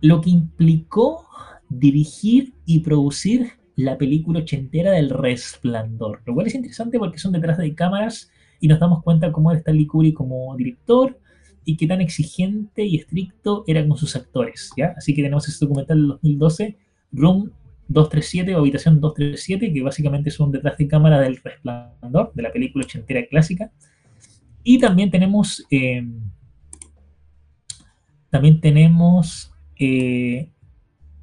lo que implicó dirigir y producir la película ochentera del Resplandor, lo cual es interesante porque son detrás de cámaras y nos damos cuenta cómo era Stanley Kubrick como director y qué tan exigente y estricto era con sus actores, ¿ya? Así que tenemos ese documental del 2012, Room 237 o Habitación 237, que básicamente es un detrás de cámara del Resplandor, de la película ochentera clásica. Y también tenemos, eh, también tenemos eh,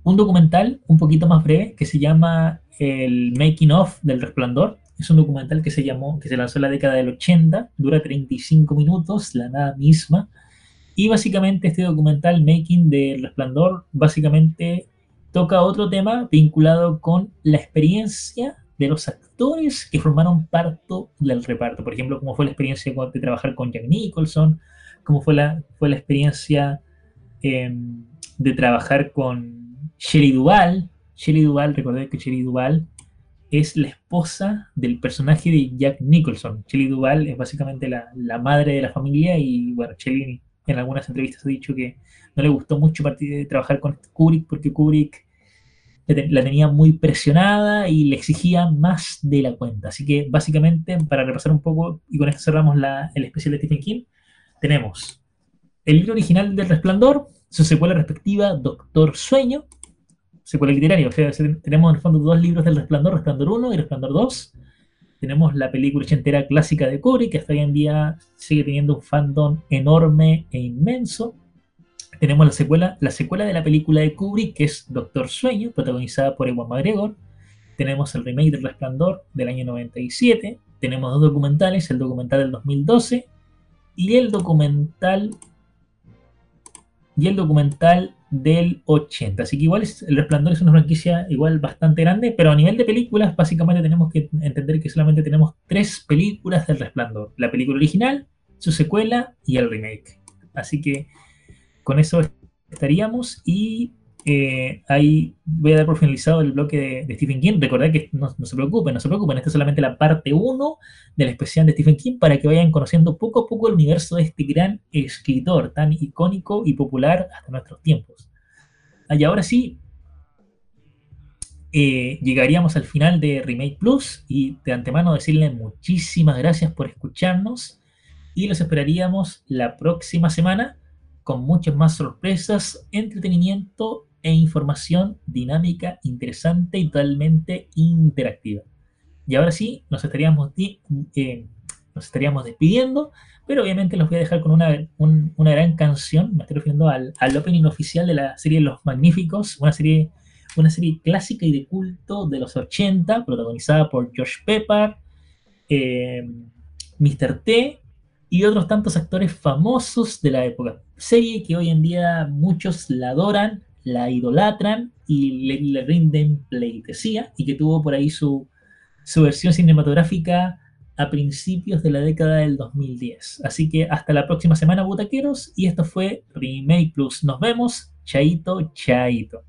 un documental un poquito más breve que se llama el Making of del Resplandor. Es un documental que se llamó, que se lanzó en la década del 80, dura 35 minutos, la nada misma. Y básicamente este documental Making del Resplandor básicamente toca otro tema vinculado con la experiencia de los actores que formaron parte del reparto. Por ejemplo, cómo fue la experiencia de trabajar con Jack Nicholson, cómo fue la, fue la experiencia em, de trabajar con Shelley Duvall. Shelley Duvall, recordé que Shelley Duvall es la esposa del personaje de Jack Nicholson. Shelley Duvall es básicamente la, la madre de la familia y bueno, Shelley en algunas entrevistas ha dicho que no le gustó mucho partir de trabajar con Kubrick porque Kubrick la tenía muy presionada y le exigía más de la cuenta. Así que básicamente, para repasar un poco, y con esto cerramos el especial de Stephen King, tenemos el libro original del Resplandor, su secuela respectiva, Doctor Sueño, secuela literaria. Tenemos en el fondo dos libros del Resplandor, Resplandor 1 y Resplandor 2. Tenemos la película ochentera clásica de Kubrick, que hasta hoy en día sigue teniendo un fandom enorme e inmenso. Tenemos la secuela, la secuela de la película de Kubrick, que es Doctor Sueño, protagonizada por Ewan McGregor. Tenemos el remake del Resplandor del año 97. Tenemos dos documentales, el documental del 2012 y el documental y el documental del 80. Así que igual El Resplandor es una franquicia igual bastante grande, pero a nivel de películas básicamente tenemos que entender que solamente tenemos tres películas del Resplandor. La película original, su secuela y el remake. Así que con eso estaríamos y eh, ahí voy a dar por finalizado el bloque de, Stephen King. Recordad que no, se preocupen, no se preocupen, esta es solamente la parte 1 del especial de Stephen King para que vayan conociendo poco a poco el universo de este gran escritor tan icónico y popular hasta nuestros tiempos. Ah, y ahora sí, eh, llegaríamos al final de Remake Plus y de antemano decirle muchísimas gracias por escucharnos y los esperaríamos la próxima semana con muchas más sorpresas, entretenimiento e información dinámica, interesante y totalmente interactiva. Y ahora sí, nos estaríamos, eh, nos estaríamos despidiendo, pero obviamente los voy a dejar con una, una gran canción. Me estoy refiriendo al, al, opening oficial de la serie Los Magníficos, una serie, una serie clásica y de culto de los 80, protagonizada por Josh Pepper, eh, Mr. T y otros tantos actores famosos de la época. Serie que hoy en día muchos la adoran, la idolatran y le, rinden pleitesía y que tuvo por ahí su, su versión cinematográfica a principios de la década del 2010. Así que hasta la próxima semana, butaqueros, y esto fue Remake Plus. Nos vemos, chaito, chaito.